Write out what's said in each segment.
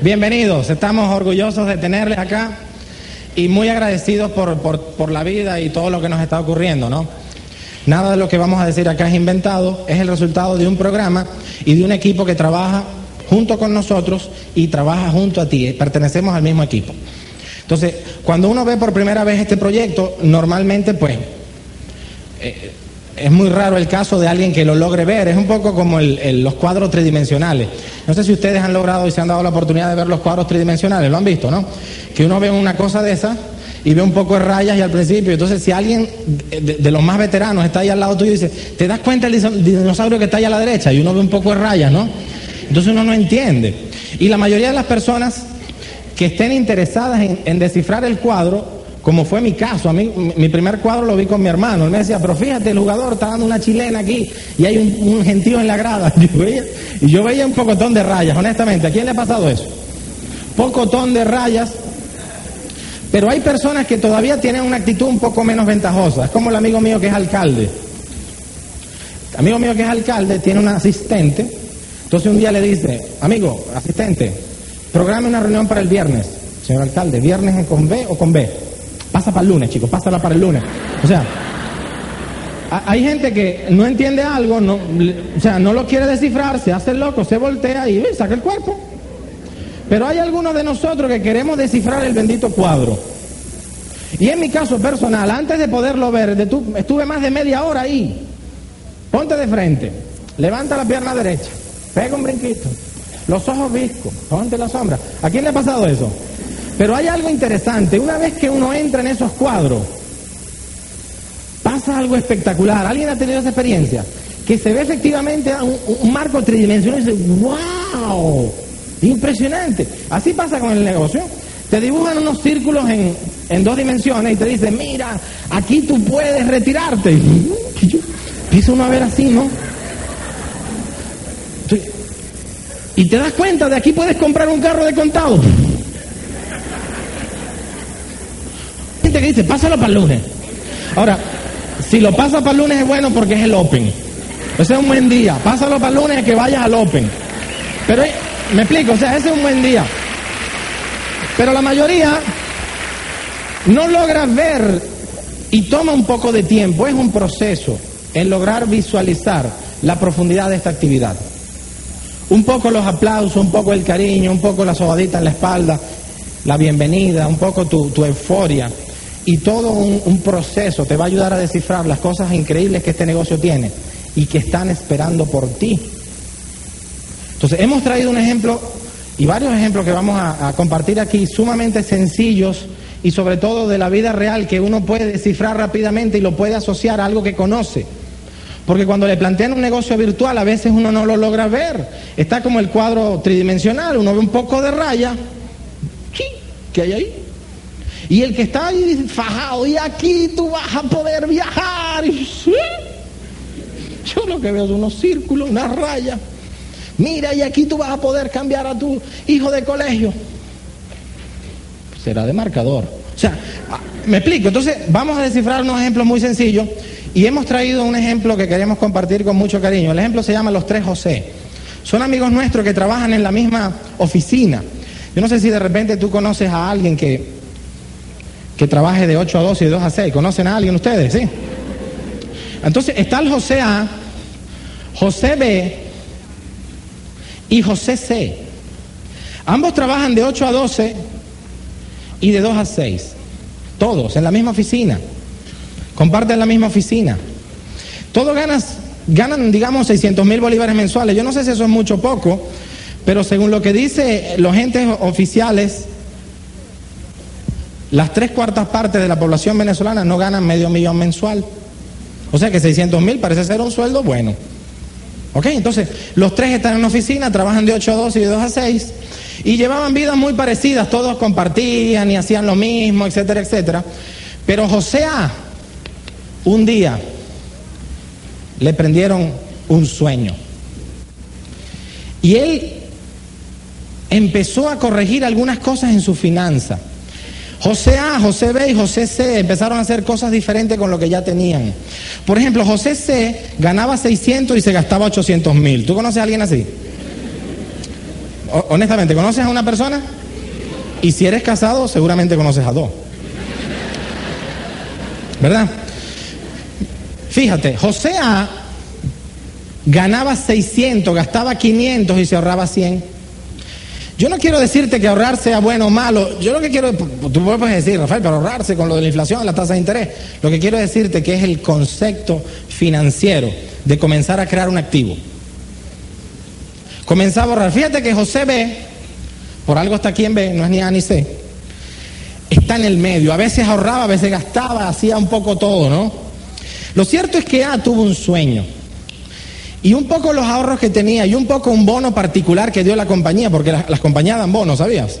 Bienvenidos, estamos orgullosos de tenerles acá y muy agradecidos por, por, por, la vida y todo lo que nos está ocurriendo, ¿no? Nada de lo que vamos a decir acá es inventado, es el resultado de un programa y de un equipo que trabaja junto con nosotros y trabaja junto a ti, pertenecemos al mismo equipo. Entonces, cuando uno ve por primera vez este proyecto, normalmente pues eh, es muy raro el caso de alguien que lo logre ver, es un poco como los cuadros tridimensionales. No sé si ustedes han logrado y se han dado la oportunidad de ver los cuadros tridimensionales, lo han visto, ¿no? Que uno ve una cosa de esa y ve un poco de rayas y al principio, entonces si alguien de, los más veteranos está ahí al lado tuyo y dice, ¿te das cuenta el dinosaurio que está ahí a la derecha? Y uno ve un poco de rayas, ¿no? Entonces uno no entiende. Y la mayoría de las personas que estén interesadas en descifrar el cuadro, como fue mi caso, a mí mi primer cuadro lo vi con mi hermano, él me decía, pero fíjate, el jugador está dando una chilena aquí y hay un, gentío en la grada. Y yo veía un pocotón de rayas, honestamente, ¿a quién le ha pasado eso? Pocotón de rayas, pero hay personas que todavía tienen una actitud un poco menos ventajosa, es como el amigo mío que es alcalde. Amigo mío que es alcalde tiene un asistente, entonces un día le dice, amigo, asistente, programe una reunión para el viernes. Señor alcalde, ¿viernes con B o con B? Pasa para el lunes, chicos, pásala para el lunes. O sea, hay gente que no entiende algo, no, o sea, no lo quiere descifrar, se hace loco, se voltea y saca el cuerpo. Pero hay algunos de nosotros que queremos descifrar el bendito cuadro. Y en mi caso personal, antes de poderlo ver, estuve más de media hora ahí. Ponte de frente, levanta la pierna derecha, pega un brinquito, los ojos viscos, ponte la sombra. ¿A quién le ha pasado eso? Pero hay algo interesante, una vez que uno entra en esos cuadros, pasa algo espectacular. ¿Alguien ha tenido esa experiencia? Que se ve efectivamente un, un marco tridimensional y dice, wow, impresionante. Así pasa con el negocio. Te dibujan unos círculos en, en dos dimensiones y te dicen, mira, aquí tú puedes retirarte. Y empieza uno a ver así, ¿no? Y te das cuenta de aquí puedes comprar un carro de contado. Que dice, pásalo para el lunes. Ahora, si lo pasa para el lunes es bueno porque es el Open. Ese es un buen día. Pásalo para el lunes que vayas al Open. Pero, me explico, o sea, ese es un buen día. Pero la mayoría no logra ver y toma un poco de tiempo. Es un proceso en lograr visualizar la profundidad de esta actividad. Un poco los aplausos, un poco el cariño, un poco la sobadita en la espalda, la bienvenida, un poco tu, tu euforia y todo un, proceso te va a ayudar a descifrar las cosas increíbles que este negocio tiene y que están esperando por ti. Entonces, hemos traído un ejemplo y varios ejemplos que vamos a, a compartir aquí, sumamente sencillos y sobre todo de la vida real que uno puede descifrar rápidamente y lo puede asociar a algo que conoce. Porque cuando le plantean un negocio virtual a veces uno no lo logra ver. Está como el cuadro tridimensional, uno ve un poco de raya. ¿Qué hay ahí? Y el que está ahí fajado, y aquí tú vas a poder viajar. Yo lo que veo son unos círculos, unas rayas. Mira, y aquí tú vas a poder cambiar a tu hijo de colegio. Será de marcador. O sea, me explico. Entonces, vamos a descifrar unos ejemplos muy sencillos. Y hemos traído un ejemplo que queremos compartir con mucho cariño. El ejemplo se llama Los Tres José. Son amigos nuestros que trabajan en la misma oficina. Yo no sé si de repente tú conoces a alguien que, que trabaje de 8 a 2 y de 2 a 6. ¿Conocen a alguien ustedes? Sí. Entonces está el José A, José B y José C. Ambos trabajan de 8 a 12 y de 2 a 6. Todos en la misma oficina. Comparten la misma oficina. Todos ganas, ganan, digamos, 600 mil bolívares mensuales. Yo no sé si eso es mucho o poco, pero según lo que dice los entes oficiales, las tres cuartas partes de la población venezolana no ganan medio millón mensual. O sea que 600 mil parece ser un sueldo bueno. ¿Ok? Entonces, los tres están en una oficina, trabajan de 8 a 2 y de 2 a 6, y llevaban vidas muy parecidas, todos compartían y hacían lo mismo, etcétera, etcétera. Pero José A, un día, le prendieron un sueño. Y él empezó a corregir algunas cosas en su finanza. José A, José B y José C empezaron a hacer cosas diferentes con lo que ya tenían. Por ejemplo, José C ganaba 600 y se gastaba 800 mil. ¿Tú conoces a alguien así? honestamente, ¿conoces a una persona? Y si eres casado, seguramente conoces a dos. ¿Verdad? Fíjate, José A ganaba 600, gastaba 500 y se ahorraba 100. Yo no quiero decirte que ahorrar sea bueno o malo. Yo lo que quiero, tú puedes decir, Rafael, pero ahorrarse con lo de la inflación, la tasa de interés. Lo que quiero decirte que es el concepto financiero de comenzar a crear un activo. Comenzar a ahorrar. Fíjate que José B, por algo está aquí en B, no es ni A ni C, está en el medio. A veces ahorraba, a veces gastaba, hacía un poco todo, ¿no? Lo cierto es que A tuvo un sueño. Y un poco los ahorros que tenía y un poco un bono particular que dio la compañía, porque las, compañías dan bonos, ¿sabías?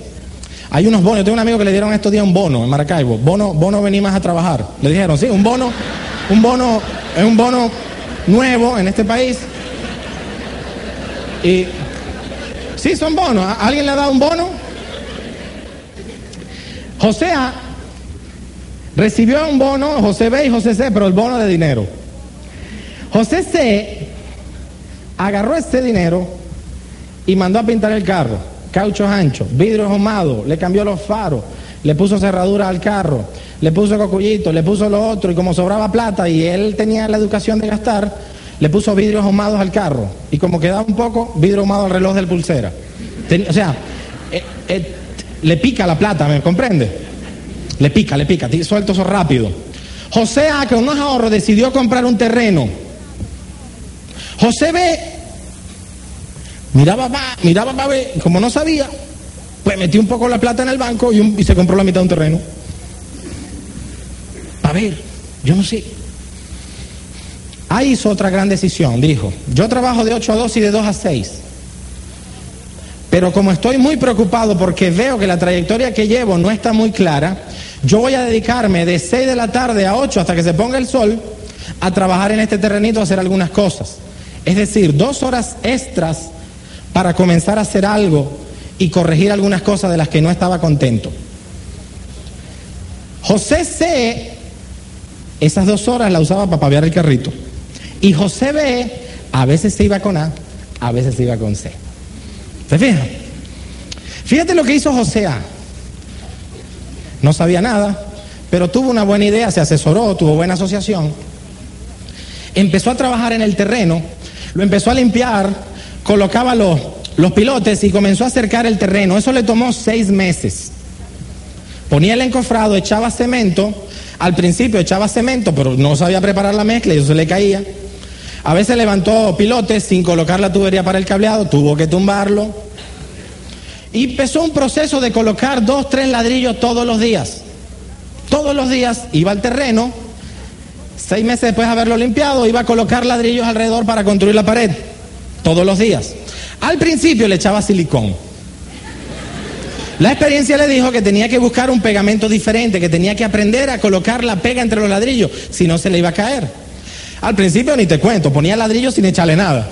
Hay unos bonos, tengo un amigo que le dieron estos días un bono en Maracaibo, bono, bono vení más a trabajar. Le dijeron, sí, un bono, un bono, es un bono nuevo en este país. Y sí, son bonos. ¿Alguien le ha dado un bono? José A recibió un bono, José B y José C, pero el bono de dinero. José C agarró ese dinero y mandó a pintar el carro, cauchos anchos, vidrios ahumados, le cambió los faros, le puso cerradura al carro, le puso cocullito, le puso lo otro y como sobraba plata y él tenía la educación de gastar, le puso vidrios ahumados al carro y como quedaba un poco, vidrio ahumado al reloj del pulsera. o sea, eh, eh, le pica la plata, ¿me comprende? Le pica, le pica, suelto eso rápido. José A, con unos ahorros, decidió comprar un terreno José B miraba va, miraba va, como no sabía, pues metió un poco la plata en el banco y, se compró la mitad de un terreno. A ver, yo no sé. Ahí hizo otra gran decisión, dijo, yo trabajo de 8 a 2 y de 2 a 6. Pero como estoy muy preocupado porque veo que la trayectoria que llevo no está muy clara, yo voy a dedicarme de 6 de la tarde a 8 hasta que se ponga el sol a trabajar en este terrenito, a hacer algunas cosas. Es decir, dos horas extras para comenzar a hacer algo y corregir algunas cosas de las que no estaba contento. José C, esas dos horas la usaba para paviar el carrito. Y José B, a veces se iba con A, a veces se iba con C. ¿Se fijan? Fíjate lo que hizo José A. No sabía nada, pero tuvo una buena idea, se asesoró, tuvo buena asociación. Empezó a trabajar en el terreno lo empezó a limpiar, colocaba los, pilotes y comenzó a acercar el terreno. Eso le tomó seis meses. Ponía el encofrado, echaba cemento. Al principio echaba cemento, pero no sabía preparar la mezcla y eso se le caía. A veces levantó pilotes sin colocar la tubería para el cableado, tuvo que tumbarlo. Y empezó un proceso de colocar dos, tres ladrillos todos los días. Todos los días iba al terreno, Seis meses después de haberlo limpiado, iba a colocar ladrillos alrededor para construir la pared. Todos los días. Al principio le echaba silicón. La experiencia le dijo que tenía que buscar un pegamento diferente, que tenía que aprender a colocar la pega entre los ladrillos, si no se le iba a caer. Al principio ni te cuento, ponía ladrillos sin echarle nada.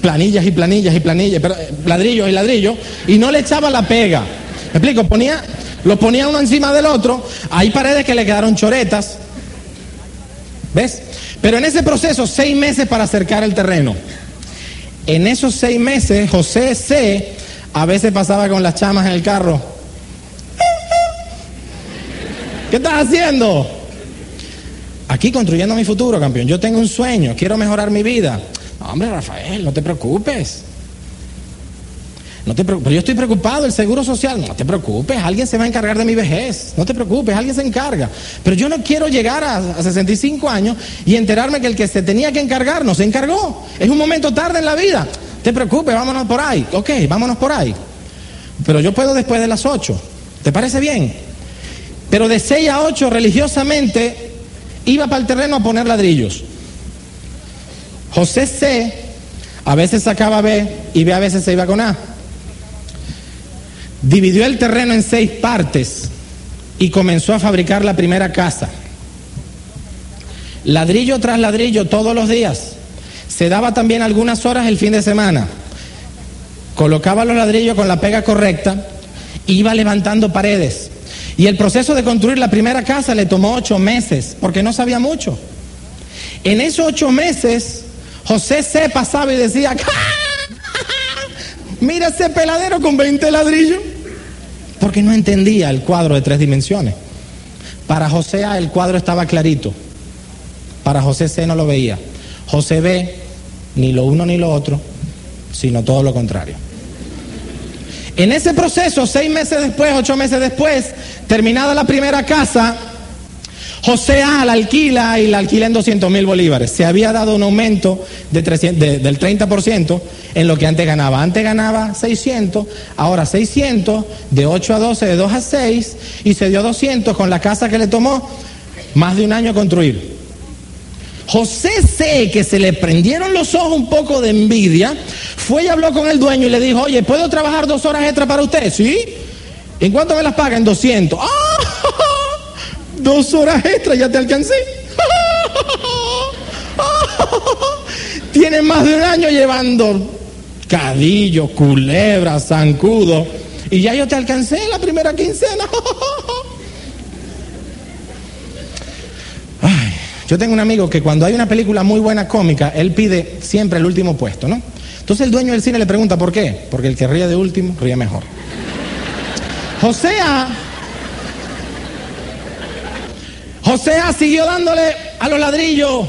Planillas y planillas y planillas, pero, eh, ladrillos y ladrillos, y no le echaba la pega. ¿Me explico? Ponía, los ponía uno encima del otro, hay paredes que le quedaron choretas, Pero en ese proceso, seis meses para acercar el terreno. En esos seis meses, José C. a veces pasaba con las chamas en el carro. ¿Qué estás haciendo? Aquí construyendo mi futuro, campeón. Yo tengo un sueño, quiero mejorar mi vida. hombre, Rafael, no te preocupes. No te pero yo estoy preocupado, el seguro social, no te preocupes, alguien se va a encargar de mi vejez, no te preocupes, alguien se encarga. Pero yo no quiero llegar a, 65 años y enterarme que el que se tenía que encargar no se encargó. Es un momento tarde en la vida. Te preocupes, vámonos por ahí. Ok, vámonos por ahí. Pero yo puedo después de las 8. ¿Te parece bien? Pero de 6 a 8 religiosamente iba para el terreno a poner ladrillos. José C A veces sacaba B y B a veces se iba con A. Dividió el terreno en seis partes y comenzó a fabricar la primera casa. Ladrillo tras ladrillo todos los días. Se daba también algunas horas el fin de semana. Colocaba los ladrillos con la pega correcta, iba levantando paredes. Y el proceso de construir la primera casa le tomó ocho meses, porque no sabía mucho. En esos ocho meses, José se pasaba y decía, mira ese peladero con 20 ladrillos, porque no entendía el cuadro de tres dimensiones. Para José A el cuadro estaba clarito, para José C no lo veía. José B ni lo uno ni lo otro, sino todo lo contrario. En ese proceso, seis meses después, ocho meses después, terminada la primera casa, José A la alquila y la alquila en 200 mil bolívares. Se había dado un aumento de del 30% en lo que antes ganaba. Antes ganaba 600, ahora 600, de 8 a 12, de 2 a 6, y se dio 200 con la casa que le tomó más de un año construir. José C, que se le prendieron los ojos un poco de envidia, fue y habló con el dueño y le dijo, oye, ¿puedo trabajar dos horas extra para usted? ¿Sí? ¿En cuánto me las pagan? 200. ¡Ah! Dos horas extra, ya te alcancé. Tiene más de un año llevando cadillos, culebras, zancudos. Y ya yo te alcancé en la primera quincena. Ay, yo tengo un amigo que cuando hay una película muy buena cómica, él pide siempre el último puesto, ¿no? Entonces el dueño del cine le pregunta por qué. Porque el que ríe de último ríe mejor. Josea. Josea siguió dándole a los ladrillos.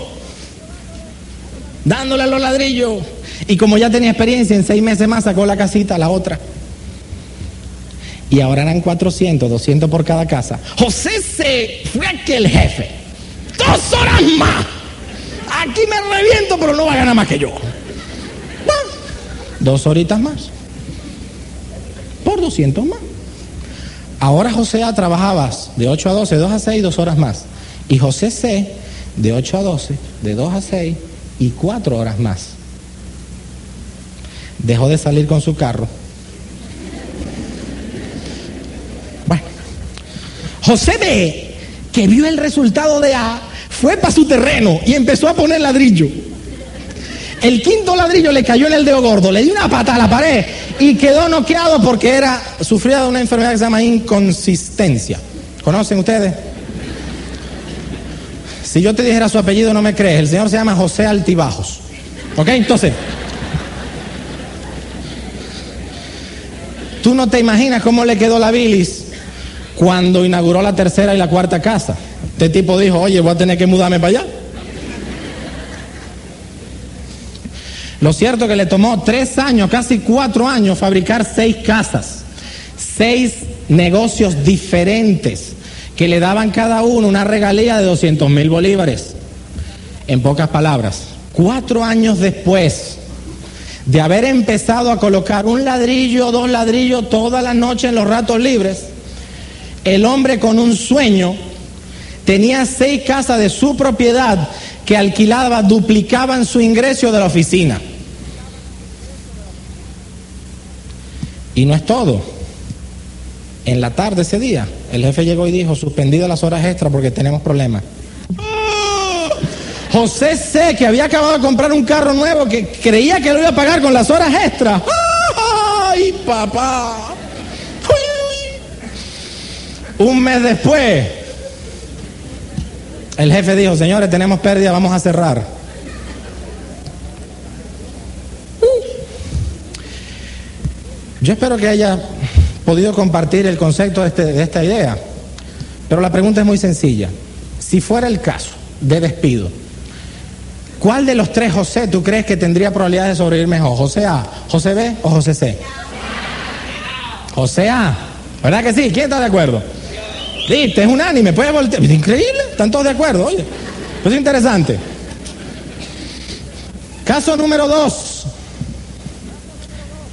Dándole a los ladrillos. Y como ya tenía experiencia, en seis meses más sacó la casita, la otra. Y ahora eran 400, 200 por cada casa. José se fue aquel jefe. Dos horas más. Aquí me reviento, pero no va a ganar más que yo. Dos horitas más. Por 200 más. Ahora José trabajabas de 8 a 12, 2 a 6, dos horas más. Y José C de 8 a 12, de 2 a 6 y 4 horas más. Dejó de salir con su carro. Bueno, José B, que vio el resultado de A, fue para su terreno y empezó a poner ladrillo. El quinto ladrillo le cayó en el dedo gordo, le dio una pata a la pared y quedó noqueado porque era, sufría de una enfermedad que se llama inconsistencia. ¿Conocen ustedes? Si yo te dijera su apellido no me crees, el señor se llama José Altibajos. ¿Ok? Entonces, tú no te imaginas cómo le quedó la bilis cuando inauguró la tercera y la cuarta casa. Este tipo dijo, oye, voy a tener que mudarme para allá. Lo cierto es que le tomó tres años, casi cuatro años, fabricar seis casas, seis negocios diferentes que le daban cada uno una regalía de 200 mil bolívares. En pocas palabras, cuatro años después de haber empezado a colocar un ladrillo, dos ladrillos toda la noche en los ratos libres, el hombre con un sueño tenía seis casas de su propiedad que alquilaba, duplicaban su ingreso de la oficina. Y no es todo. En la tarde ese día, el jefe llegó y dijo, suspendido las horas extras porque tenemos problemas. José C, que había acabado de comprar un carro nuevo, que creía que lo iba a pagar con las horas extras. ¡Ay, papá! Un mes después, el jefe dijo, señores, tenemos pérdida, vamos a cerrar. Yo espero que haya podido compartir el concepto de, este, de esta idea, pero la pregunta es muy sencilla. Si fuera el caso de despido, ¿cuál de los tres José tú crees que tendría probabilidad de sobrevivir mejor? ¿José A, José B o José C? José A, ¿verdad que sí? ¿Quién está de acuerdo? Viste, es unánime, puede voltear. Increíble, están todos de acuerdo, oye. Pues es interesante. Caso número dos.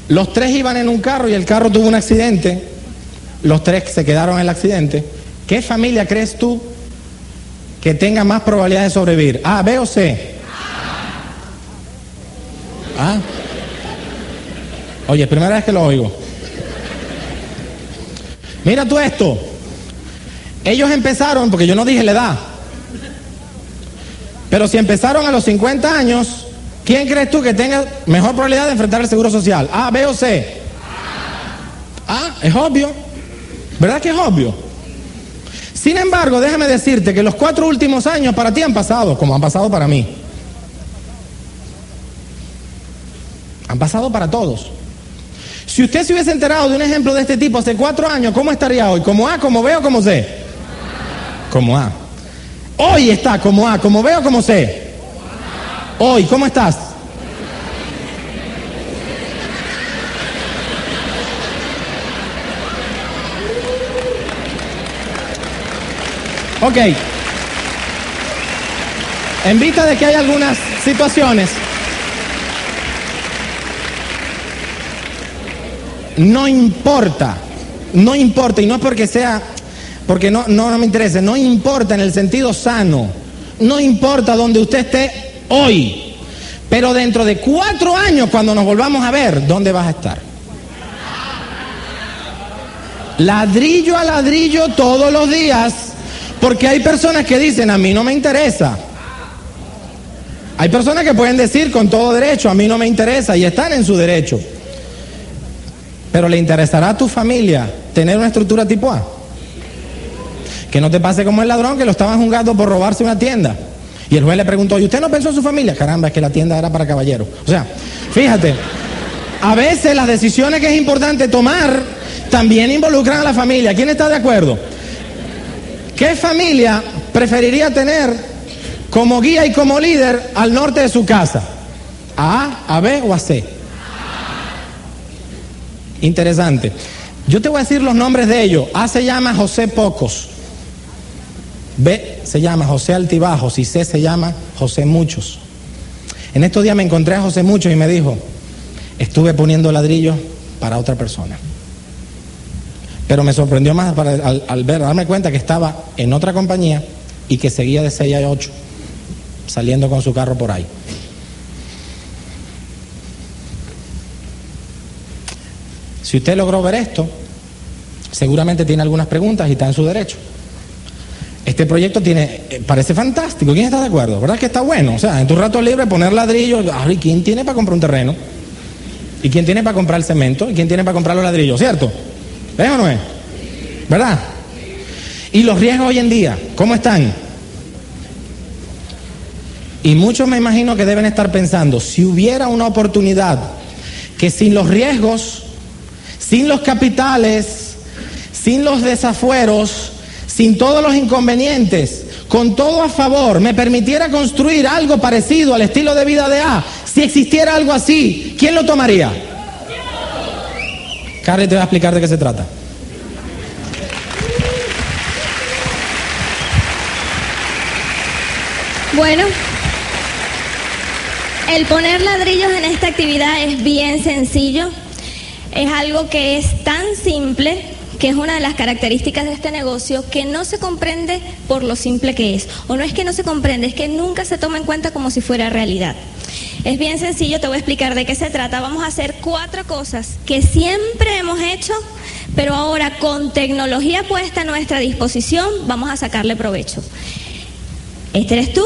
Los tres iban en un carro y el carro tuvo un accidente. Los tres se quedaron en el accidente. ¿Qué familia crees tú que tenga más probabilidad de sobrevivir? ¿A, B o C? ¿Ah? Oye, primera vez que lo oigo. Mira tú esto. Ellos empezaron, porque yo no dije la edad, pero si empezaron a los 50 años, ¿quién crees tú que tenga mejor probabilidad de enfrentar el seguro social? ¿A, B o C? Ah, es obvio. ¿Verdad que es obvio? Sin embargo, déjame decirte que los cuatro últimos años para ti han pasado, como han pasado para mí. Han pasado para todos. Si usted se hubiese enterado de un ejemplo de este tipo hace cuatro años, ¿cómo estaría hoy? ¿Como A, como B o como C? Como A. Hoy está como A, como B o como C. Hoy, ¿cómo estás? Ok. En vista de que hay algunas situaciones no importa, no importa, y no es porque sea, porque no, no, me interesa, no importa en el sentido sano, no importa donde usted esté hoy, pero dentro de cuatro años cuando nos volvamos a ver, ¿dónde vas a estar? Ladrillo a ladrillo todos los días, porque hay personas que dicen, a mí no me interesa. Hay personas que pueden decir con todo derecho, a mí no me interesa, y están en su derecho. Pero ¿le interesará a tu familia tener una estructura tipo A? Que no te pase como el ladrón que lo estaban juzgando por robarse una tienda. Y el juez le preguntó, ¿y usted no pensó en su familia? Caramba, es que la tienda era para caballeros. O sea, fíjate, a veces las decisiones que es importante tomar también involucran a la familia. ¿Quién está de acuerdo? ¿Qué familia preferiría tener como guía y como líder al norte de su casa? ¿A A, B o a C? Interesante. Yo te voy a decir los nombres de ellos. A se llama José Pocos. B se llama José Altibajos y C se llama José Muchos. En estos días me encontré a José Muchos y me dijo, estuve poniendo ladrillos para otra persona. Pero me sorprendió más al, al, ver, darme cuenta que estaba en otra compañía y que seguía de 6 a 8, saliendo con su carro por ahí. Si usted logró ver esto, seguramente tiene algunas preguntas y está en su derecho. Este proyecto tiene, eh, parece fantástico. ¿Quién está de acuerdo? ¿Verdad que está bueno? O sea, en tu rato libre poner ladrillos. ¿Y quién tiene para comprar un terreno? ¿Y quién tiene para comprar el cemento? ¿Y quién tiene para comprar los ladrillos? ¿Cierto? ¿Es o no es? ¿Verdad? ¿Y los riesgos hoy en día? ¿Cómo están? Y muchos me imagino que deben estar pensando, si hubiera una oportunidad que sin los riesgos sin los capitales, sin los desafueros, sin todos los inconvenientes, con todo a favor, me permitiera construir algo parecido al estilo de vida de A, si existiera algo así, ¿quién lo tomaría? Carly te va a explicar de qué se trata. Bueno, el poner ladrillos en esta actividad es bien sencillo es algo que es tan simple que es una de las características de este negocio que no se comprende por lo simple que es. O no es que no se comprende, es que nunca se toma en cuenta como si fuera realidad. Es bien sencillo, te voy a explicar de qué se trata. Vamos a hacer cuatro cosas que siempre hemos hecho, pero ahora con tecnología puesta a nuestra disposición vamos a sacarle provecho. Este eres tú,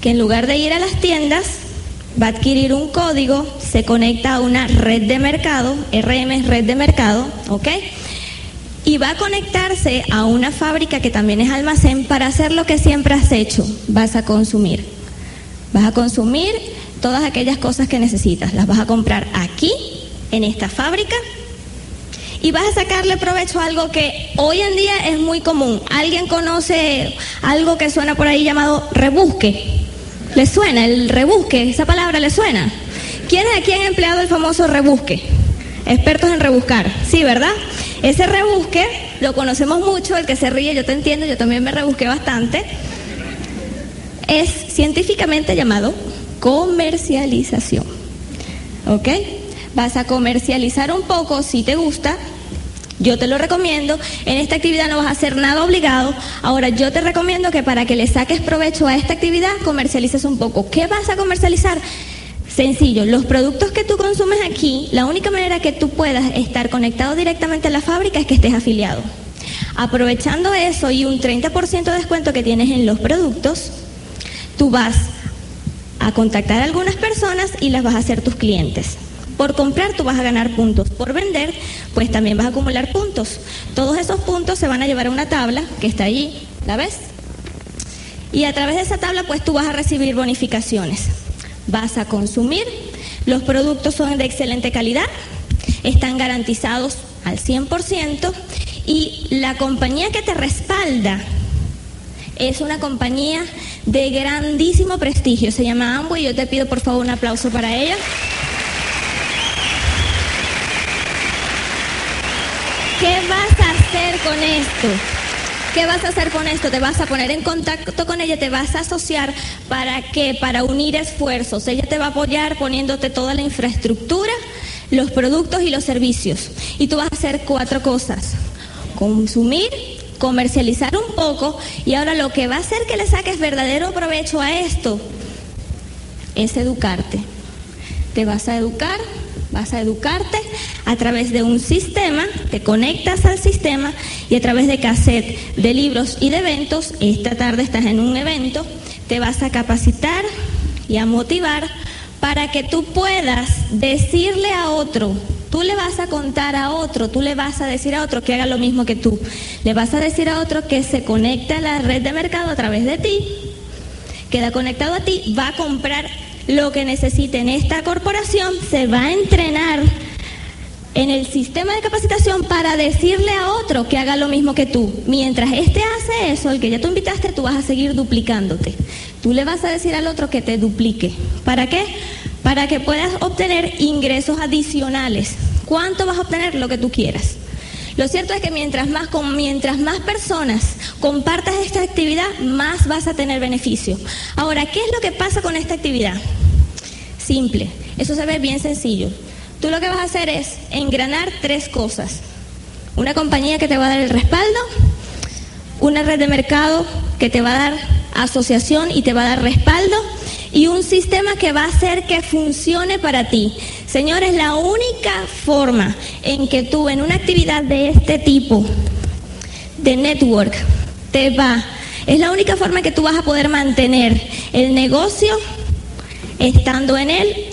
que en lugar de ir a las tiendas, va a adquirir un código, se conecta a una red de mercado, RM es red de mercado, ¿ok? Y va a conectarse a una fábrica que también es almacén para hacer lo que siempre has hecho, vas a consumir. Vas a consumir todas aquellas cosas que necesitas, las vas a comprar aquí, en esta fábrica, y vas a sacarle provecho a algo que hoy en día es muy común. ¿Alguien conoce algo que suena por ahí llamado rebusque? ¿Le suena el rebusque? ¿Esa palabra le suena? ¿Quiénes aquí han empleado el famoso rebusque? Expertos en rebuscar, sí, ¿verdad? Ese rebusque lo conocemos mucho, el que se ríe, yo te entiendo, yo también me rebusqué bastante. Es científicamente llamado comercialización. ¿Ok? Vas a comercializar un poco si te gusta yo te lo recomiendo. En esta actividad no vas a hacer nada obligado. Ahora, yo te recomiendo que para que le saques provecho a esta actividad, comercialices un poco. ¿Qué vas a comercializar? Sencillo, los productos que tú consumes aquí, la única manera que tú puedas estar conectado directamente a la fábrica es que estés afiliado. Aprovechando eso y un 30% de descuento que tienes en los productos, tú vas a contactar a algunas personas y las vas a hacer tus clientes. Por comprar tú vas a ganar puntos. Por vender, pues también vas a acumular puntos. Todos esos puntos se van a llevar a una tabla que está allí. ¿La ves? Y a través de esa tabla, pues tú vas a recibir bonificaciones. Vas a consumir. Los productos son de excelente calidad. Están garantizados al 100%. Y la compañía que te respalda es una compañía de grandísimo prestigio. Se llama Amway. Yo te pido por favor un aplauso para ella. ¿Qué vas a hacer con esto? ¿Qué vas a hacer con esto? Te vas a poner en contacto con ella, te vas a asociar para qué? Para unir esfuerzos. Ella te va a apoyar poniéndote toda la infraestructura, los productos y los servicios. Y tú vas a hacer cuatro cosas. Consumir, comercializar un poco y ahora lo que va a hacer que le saques verdadero provecho a esto es educarte. Te vas a educar Vas a educarte a través de un sistema, te conectas al sistema y a través de cassette, de libros y de eventos, esta tarde estás en un evento, te vas a capacitar y a motivar para que tú puedas decirle a otro, tú le vas a contar a otro, tú le vas a decir a otro que haga lo mismo que tú, le vas a decir a otro que se conecte a la red de mercado a través de ti, queda conectado a ti, va a comprar lo que necesite en esta corporación, se va a entrenar en el sistema de capacitación para decirle a otro que haga lo mismo que tú. Mientras este hace eso, el que ya tú invitaste, tú vas a seguir duplicándote. Tú le vas a decir al otro que te duplique. ¿Para qué? Para que puedas obtener ingresos adicionales. ¿Cuánto vas a obtener? Lo que tú quieras. Lo cierto es que mientras más, mientras más personas compartas esta actividad, más vas a tener beneficio. Ahora, ¿qué es lo que pasa con esta actividad? Simple, eso se ve bien sencillo. Tú lo que vas a hacer es engranar tres cosas. Una compañía que te va a dar el respaldo, una red de mercado que te va a dar asociación y te va a dar respaldo y un sistema que va a hacer que funcione para ti. Señores, la única forma en que tú en una actividad de este tipo, de network, te va, es la única forma que tú vas a poder mantener el negocio estando en él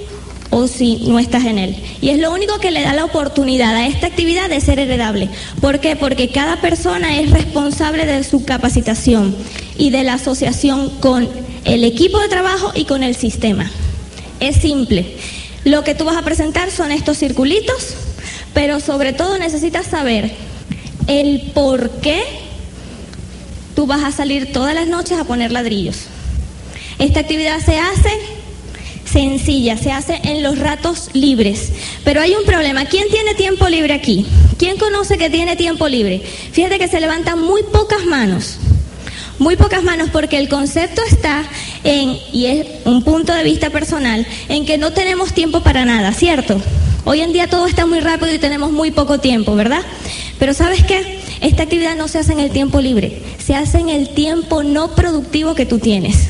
o si no estás en él. Y es lo único que le da la oportunidad a esta actividad de ser heredable. ¿Por qué? Porque cada persona es responsable de su capacitación y de la asociación con el equipo de trabajo y con el sistema. Es simple. Lo que tú vas a presentar son estos circulitos, pero sobre todo necesitas saber el por qué tú vas a salir todas las noches a poner ladrillos. Esta actividad se hace sencilla, se hace en los ratos libres. Pero hay un problema. ¿Quién tiene tiempo libre aquí? ¿Quién conoce que tiene tiempo libre? Fíjate que se levantan muy pocas manos. Muy pocas manos porque el concepto está en, y es un punto de vista personal, en que no tenemos tiempo para nada, ¿cierto? Hoy en día todo está muy rápido y tenemos muy poco tiempo, ¿verdad? Pero ¿sabes qué? Esta actividad no se hace en el tiempo libre, se hace en el tiempo no productivo que tú tienes.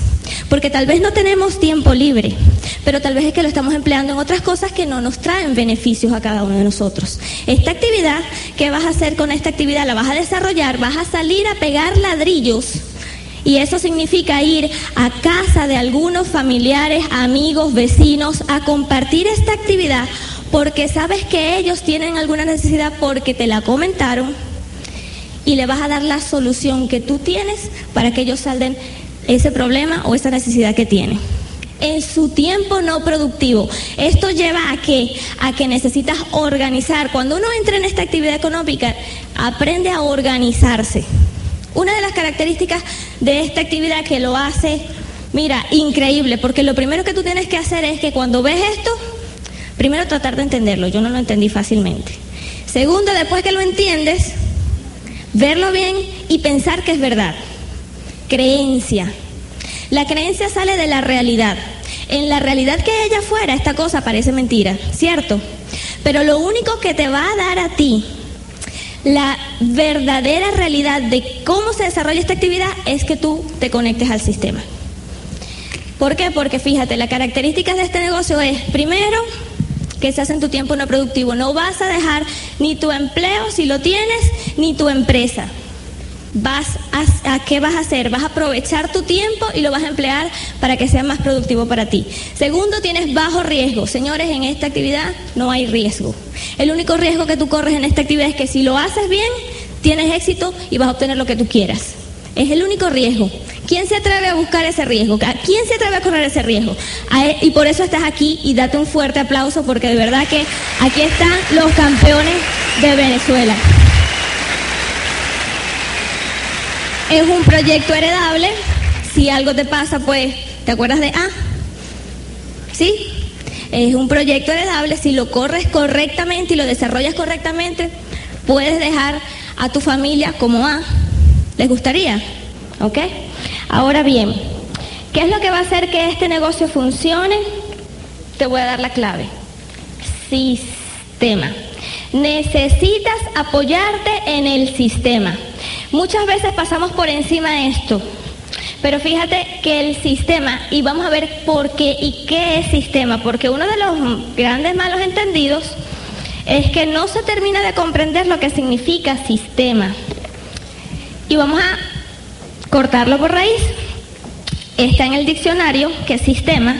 Porque tal vez no tenemos tiempo libre, pero tal vez es que lo estamos empleando en otras cosas que no nos traen beneficios a cada uno de nosotros. Esta actividad, ¿qué vas a hacer con esta actividad? La vas a desarrollar, vas a salir a pegar ladrillos. Y eso significa ir a casa de algunos familiares, amigos, vecinos, a compartir esta actividad porque sabes que ellos tienen alguna necesidad porque te la comentaron y le vas a dar la solución que tú tienes para que ellos salden ese problema o esa necesidad que tiene. En su tiempo no productivo. Esto lleva a que, a que necesitas organizar. Cuando uno entra en esta actividad económica, aprende a organizarse. Una de las características de esta actividad que lo hace, mira, increíble, porque lo primero que tú tienes que hacer es que cuando ves esto, primero tratar de entenderlo. Yo no lo entendí fácilmente. Segundo, después que lo entiendes, verlo bien y pensar que es verdad creencia. La creencia sale de la realidad. En la realidad que ella fuera, esta cosa parece mentira, ¿cierto? Pero lo único que te va a dar a ti la verdadera realidad de cómo se desarrolla esta actividad es que tú te conectes al sistema. ¿Por qué? Porque fíjate, las características de este negocio es, primero, que se hace en tu tiempo no productivo. No vas a dejar ni tu empleo, si lo tienes, ni tu empresa. Vas a, qué vas a hacer? Vas a aprovechar tu tiempo y lo vas a emplear para que sea más productivo para ti. Segundo, tienes bajo riesgo. Señores, en esta actividad no hay riesgo. El único riesgo que tú corres en esta actividad es que si lo haces bien, tienes éxito y vas a obtener lo que tú quieras. Es el único riesgo. ¿Quién se atreve a buscar ese riesgo? ¿Quién se atreve a correr ese riesgo? Y por eso estás aquí y date un fuerte aplauso porque de verdad que aquí están los campeones de Venezuela. Es un proyecto heredable. Si algo te pasa, pues, ¿te acuerdas de A? ¿Sí? Es un proyecto heredable. Si lo corres correctamente y lo desarrollas correctamente, puedes dejar a tu familia como A. ¿Les gustaría? ¿Ok? Ahora bien, ¿qué es lo que va a hacer que este negocio funcione? Te voy a dar la clave. Sistema. Necesitas apoyarte en el sistema. Muchas veces pasamos por encima de esto. Pero fíjate que el sistema, y vamos a ver por qué y qué es sistema, porque uno de los grandes malos entendidos es que no se termina de comprender lo que significa sistema y vamos a cortarlo por raíz. Está en el diccionario que sistema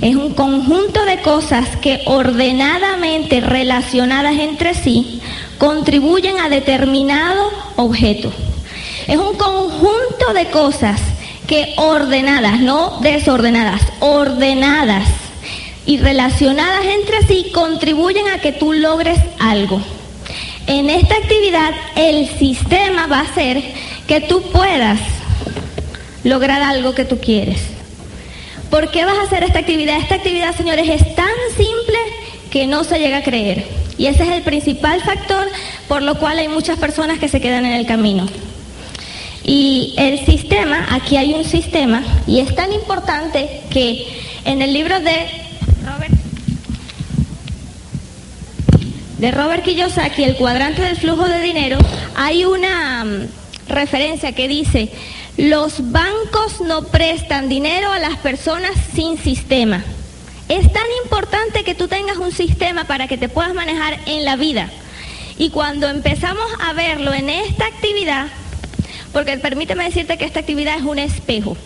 es un conjunto de cosas que ordenadamente relacionadas entre sí contribuyen a determinado objeto. Es un conjunto de cosas que ordenadas, no desordenadas, ordenadas y relacionadas entre sí contribuyen a que tú logres algo. En esta actividad el sistema va a hacer que tú puedas lograr algo que tú quieres. ¿Por qué vas a hacer esta actividad? Esta actividad, señores, es tan simple que no se llega a creer. Y ese es el principal factor por lo cual hay muchas personas que se quedan en el camino. Y el sistema, aquí hay un sistema, y es tan importante que en el libro de de Robert Kiyosaki, El cuadrante del flujo de dinero, hay una mm, referencia que dice, los bancos no prestan dinero a las personas sin sistema. Es tan importante que tú tengas un sistema para que te puedas manejar en la vida. Y cuando empezamos a verlo en esta actividad, porque permíteme decirte que esta actividad es un espejo.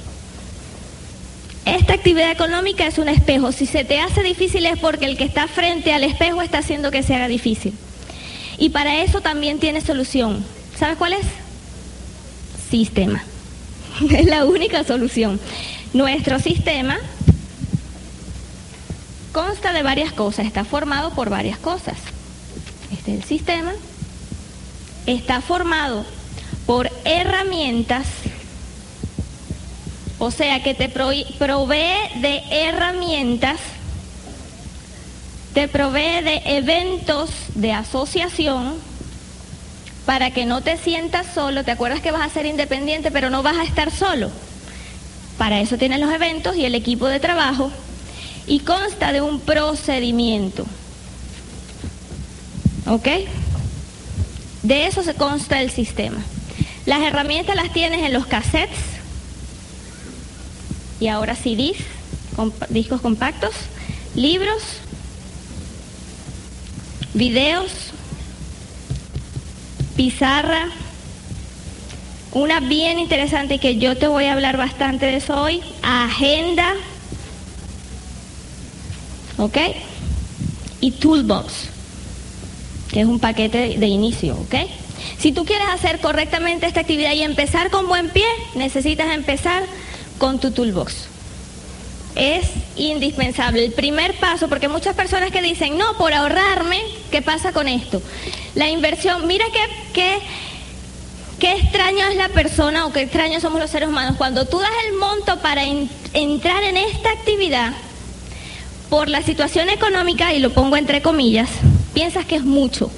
Esta actividad económica es un espejo. Si se te hace difícil es porque el que está frente al espejo está haciendo que se haga difícil. Y para eso también tiene solución. ¿Sabes cuál es? Sistema. Es la única solución. Nuestro sistema consta de varias cosas, está formado por varias cosas. Este es el sistema. Está formado por herramientas o sea, que te provee de herramientas, te provee de eventos de asociación para que no te sientas solo. ¿Te acuerdas que vas a ser independiente, pero no vas a estar solo? Para eso tienes los eventos y el equipo de trabajo y consta de un procedimiento. ¿Ok? De eso se consta el sistema. Las herramientas las tienes en los cassettes. Y ahora CDs, discos compactos, libros, videos, pizarra, una bien interesante que yo te voy a hablar bastante de eso hoy, agenda, ¿ok? Y toolbox, que es un paquete de inicio, ¿ok? Si tú quieres hacer correctamente esta actividad y empezar con buen pie, necesitas empezar con tu toolbox. Es indispensable. El primer paso, porque muchas personas que dicen, no, por ahorrarme, ¿qué pasa con esto? La inversión, mira qué, extraño es la persona o qué extraño somos los seres humanos. Cuando tú das el monto para entrar en esta actividad, por la situación económica, y lo pongo entre comillas, piensas que es mucho.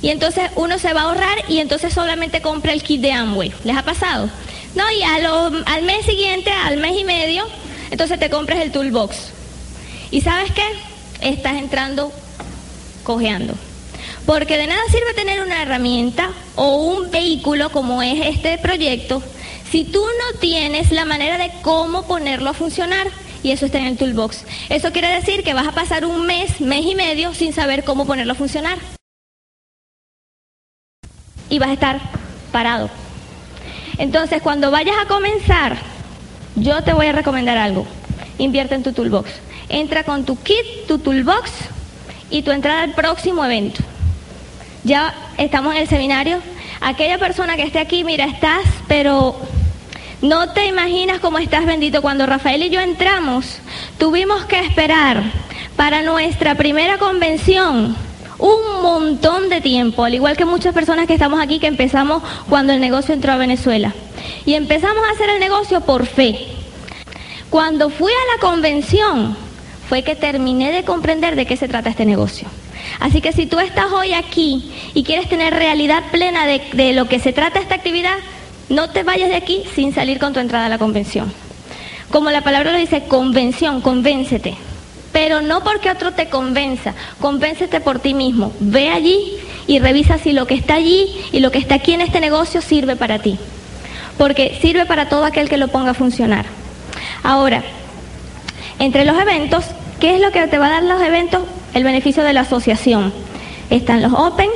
Y entonces uno se va a ahorrar y entonces solamente compra el kit de Amway. ¿Les ha pasado? No, y al mes siguiente, al mes y medio, entonces te compras el toolbox. ¿Y sabes qué? Estás entrando cojeando. Porque de nada sirve tener una herramienta o un vehículo como es este proyecto si tú no tienes la manera de cómo ponerlo a funcionar. Y eso está en el toolbox. Eso quiere decir que vas a pasar un mes, mes y medio sin saber cómo ponerlo a funcionar. Y vas a estar parado. Entonces, cuando vayas a comenzar, yo te voy a recomendar algo. Invierte en tu toolbox. Entra con tu kit, tu toolbox y tu entrada al próximo evento. Ya estamos en el seminario. Aquella persona que esté aquí, mira, estás, pero no te imaginas cómo estás bendito. Cuando Rafael y yo entramos, tuvimos que esperar para nuestra primera convención un montón de tiempo, al igual que muchas personas que estamos aquí que empezamos cuando el negocio entró a Venezuela. Y empezamos a hacer el negocio por fe. Cuando fui a la convención, fue que terminé de comprender de qué se trata este negocio. Así que si tú estás hoy aquí y quieres tener realidad plena de, lo que se trata esta actividad, no te vayas de aquí sin salir con tu entrada a la convención. Como la palabra lo dice, convención, convéncete. Pero no porque otro te convenza, convéncete por ti mismo. Ve allí y revisa si lo que está allí y lo que está aquí en este negocio sirve para ti. Porque sirve para todo aquel que lo ponga a funcionar. Ahora, entre los eventos, ¿qué es lo que te va a dar los eventos? El beneficio de la asociación. Están los Opens,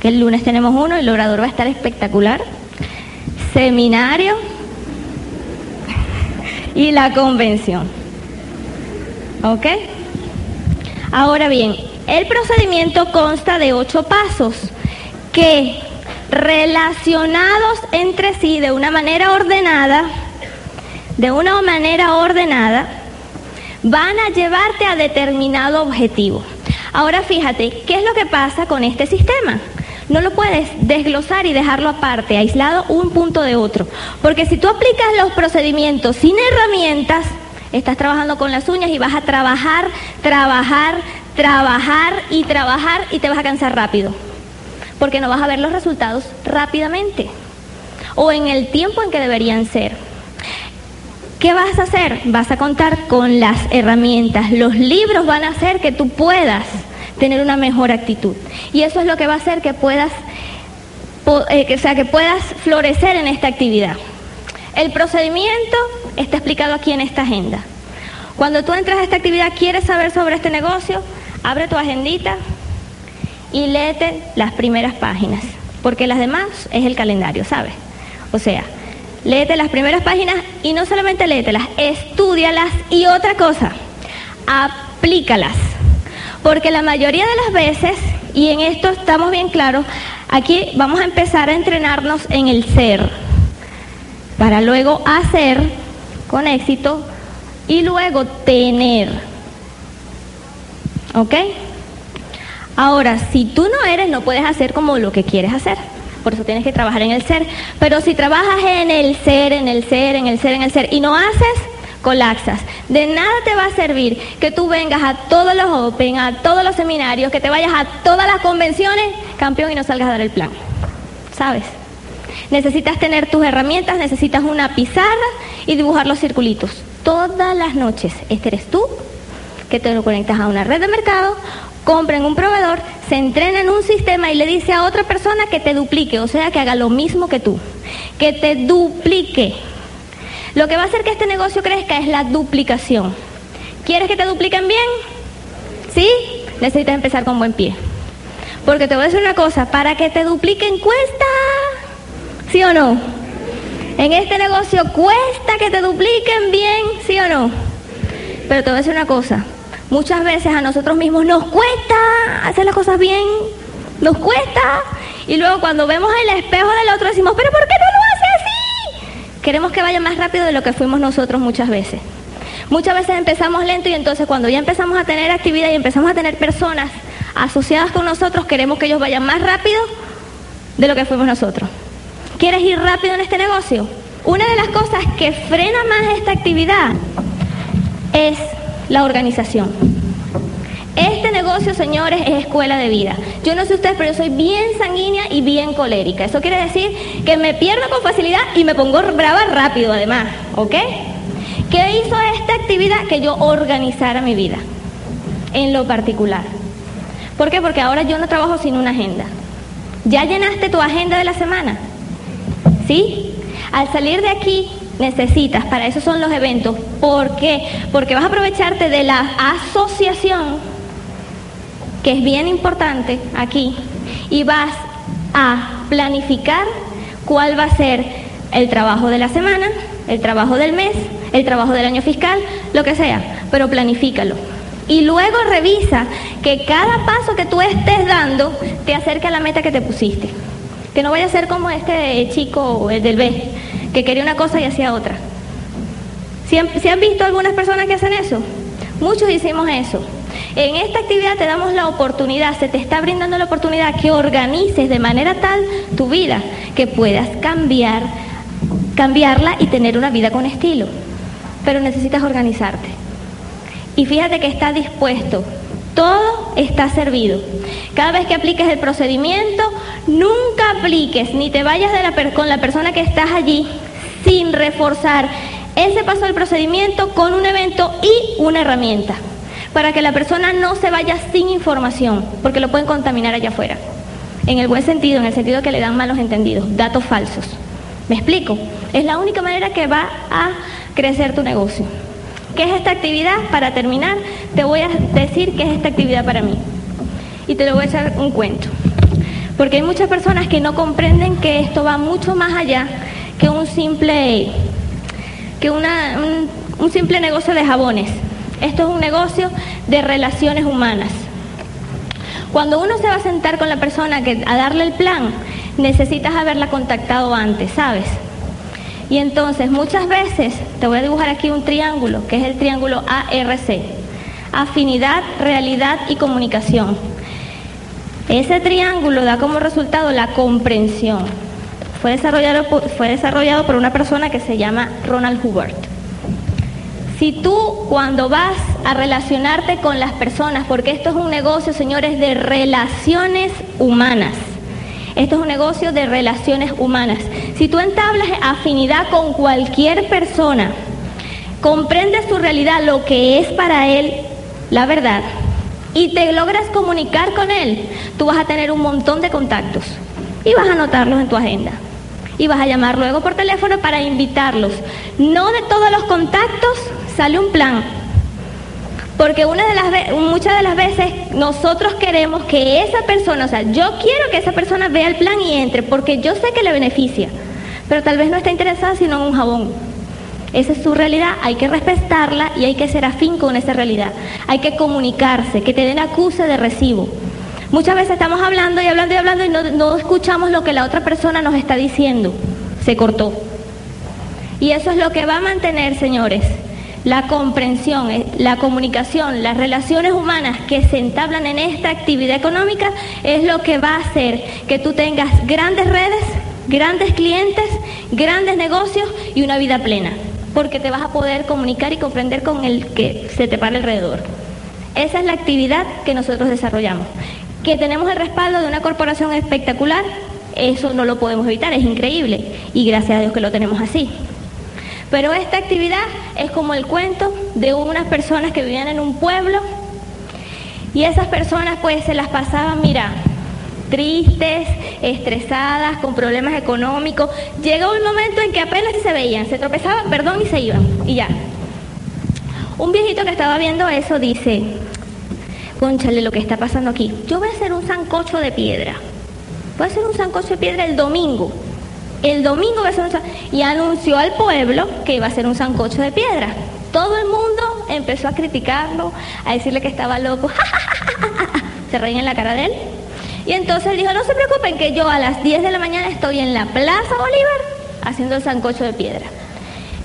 que el lunes tenemos uno, el orador va a estar espectacular. Seminario y la convención. ¿Ok? Ahora bien, el procedimiento consta de ocho pasos que relacionados entre sí de una manera ordenada, de una manera ordenada, van a llevarte a determinado objetivo. Ahora fíjate, ¿qué es lo que pasa con este sistema? No lo puedes desglosar y dejarlo aparte, aislado un punto de otro. Porque si tú aplicas los procedimientos sin herramientas, estás trabajando con las uñas y vas a trabajar, trabajar, trabajar y trabajar y te vas a cansar rápido. Porque no vas a ver los resultados rápidamente o en el tiempo en que deberían ser. ¿Qué vas a hacer? Vas a contar con las herramientas. Los libros van a hacer que tú puedas tener una mejor actitud. Y eso es lo que va a hacer que puedas, eh, o sea, que puedas florecer en esta actividad. El procedimiento está explicado aquí en esta agenda. Cuando tú entras a esta actividad, quieres saber sobre este negocio, abre tu agendita y léete las primeras páginas, porque las demás es el calendario, ¿sabes? O sea, léete las primeras páginas y no solamente léetelas, estudialas y otra cosa, aplícalas. Porque la mayoría de las veces, y en esto estamos bien claros, aquí vamos a empezar a entrenarnos en el ser, para luego hacer con éxito y luego tener. ¿Ok? Ahora, si tú no eres, no puedes hacer como lo que quieres hacer por eso tienes que trabajar en el ser. Pero si trabajas en el ser, en el ser, en el ser, en el ser, y no haces, colapsas. De nada te va a servir que tú vengas a todos los Open, a todos los seminarios, que te vayas a todas las convenciones, campeón, y no salgas a dar el plan. ¿Sabes? Necesitas tener tus herramientas, necesitas una pizarra y dibujar los circulitos. Todas las noches, este eres tú, que te lo conectas a una red de mercado compra en un proveedor, se entrena en un sistema y le dice a otra persona que te duplique, o sea, que haga lo mismo que tú, que te duplique. Lo que va a hacer que este negocio crezca es la duplicación. ¿Quieres que te dupliquen bien? ¿Sí? Necesitas empezar con buen pie. Porque te voy a decir una cosa, para que te dupliquen cuesta, ¿sí o no? En este negocio cuesta que te dupliquen bien, ¿sí o no? Pero te voy a decir una cosa, Muchas veces a nosotros mismos nos cuesta hacer las cosas bien, nos cuesta. Y luego cuando vemos el espejo del otro decimos, pero ¿por qué no lo hace así? Queremos que vaya más rápido de lo que fuimos nosotros muchas veces. Muchas veces empezamos lento y entonces cuando ya empezamos a tener actividad y empezamos a tener personas asociadas con nosotros, queremos que ellos vayan más rápido de lo que fuimos nosotros. ¿Quieres ir rápido en este negocio? Una de las cosas que frena más esta actividad es la organización. Este negocio, señores, es escuela de vida. Yo no sé ustedes, pero yo soy bien sanguínea y bien colérica. Eso quiere decir que me pierdo con facilidad y me pongo brava rápido, además. ¿Ok? ¿Qué hizo esta actividad? Que yo organizara mi vida, en lo particular. ¿Por qué? Porque ahora yo no trabajo sin una agenda. ¿Ya llenaste tu agenda de la semana? ¿Sí? Al salir de aquí necesitas, para eso son los eventos. ¿Por qué? Porque vas a aprovecharte de la asociación, que es bien importante aquí, y vas a planificar cuál va a ser el trabajo de la semana, el trabajo del mes, el trabajo del año fiscal, lo que sea, pero planifícalo. Y luego revisa que cada paso que tú estés dando te acerque a la meta que te pusiste. Que no vaya a ser como este chico, el del B, que quería una cosa y hacía otra. ¿Si han, visto algunas personas que hacen eso? Muchos hicimos eso. En esta actividad te damos la oportunidad, se te está brindando la oportunidad que organices de manera tal tu vida que puedas cambiar, cambiarla y tener una vida con estilo. Pero necesitas organizarte. Y fíjate que está dispuesto. Todo está servido. Cada vez que apliques el procedimiento, nunca apliques ni te vayas con la persona que estás allí sin reforzar ese paso del procedimiento con un evento y una herramienta para que la persona no se vaya sin información, porque lo pueden contaminar allá afuera. En el buen sentido, en el sentido que le dan malos entendidos, datos falsos. ¿Me explico? Es la única manera que va a crecer tu negocio. ¿Qué es esta actividad? Para terminar, te voy a decir qué es esta actividad para mí. Y te lo voy a echar un cuento. Porque hay muchas personas que no comprenden que esto va mucho más allá que un simple, que una, un, simple negocio de jabones. Esto es un negocio de relaciones humanas. Cuando uno se va a sentar con la persona que, a darle el plan, necesitas haberla contactado antes, ¿sabes? Y entonces muchas veces, te voy a dibujar aquí un triángulo, que es el triángulo ARC, afinidad, realidad y comunicación. Ese triángulo da como resultado la comprensión. Fue desarrollado fue desarrollado por una persona que se llama Ronald Hubert. Si tú cuando vas a relacionarte con las personas, porque esto es un negocio, señores, de relaciones humanas, esto es un negocio de relaciones humanas. Si tú entablas afinidad con cualquier persona, comprendes su realidad, lo que es para él la verdad, y te logras comunicar con él, tú vas a tener un montón de contactos y vas a anotarlos en tu agenda. Y vas a llamar luego por teléfono para invitarlos. No de todos los contactos sale un plan, porque una de las muchas de las veces nosotros queremos que esa persona, o sea, yo quiero que esa persona vea el plan y entre, porque yo sé que le beneficia, pero tal vez no está interesada sino en un jabón. Esa es su realidad, hay que respetarla y hay que ser afín con esa realidad. Hay que comunicarse, que te den acuse de recibo. Muchas veces estamos hablando y hablando y hablando y no, no escuchamos lo que la otra persona nos está diciendo. Se cortó. Y eso es lo que va a mantener, señores, la comprensión, eh, la comunicación, las relaciones humanas que se entablan en esta actividad económica es lo que va a hacer que tú tengas grandes redes, grandes clientes, grandes negocios y una vida plena, porque te vas a poder comunicar y comprender con el que se te para alrededor. Esa es la actividad que nosotros desarrollamos. Que tenemos el respaldo de una corporación espectacular, eso no lo podemos evitar, es increíble. Y gracias a Dios que lo tenemos así. Pero esta actividad es como el cuento de unas personas que vivían en un pueblo y esas personas pues se las pasaban, mira, tristes, estresadas, con problemas económicos. Llegó un momento en que apenas se veían, se tropezaban, perdón, y se iban, y ya. Un viejito que estaba viendo eso dice, conchale lo que está pasando aquí, yo voy a hacer un sancocho de piedra. Voy a hacer un sancocho de piedra el domingo. El domingo va a ser un y anunció al pueblo que iba a ser un sancocho de piedra. Todo el mundo empezó a criticarlo, a decirle que estaba loco. se reían en la cara de él. Y entonces dijo, no se preocupen que yo a las 10 de la mañana estoy en la Plaza Bolívar haciendo el sancocho de piedra.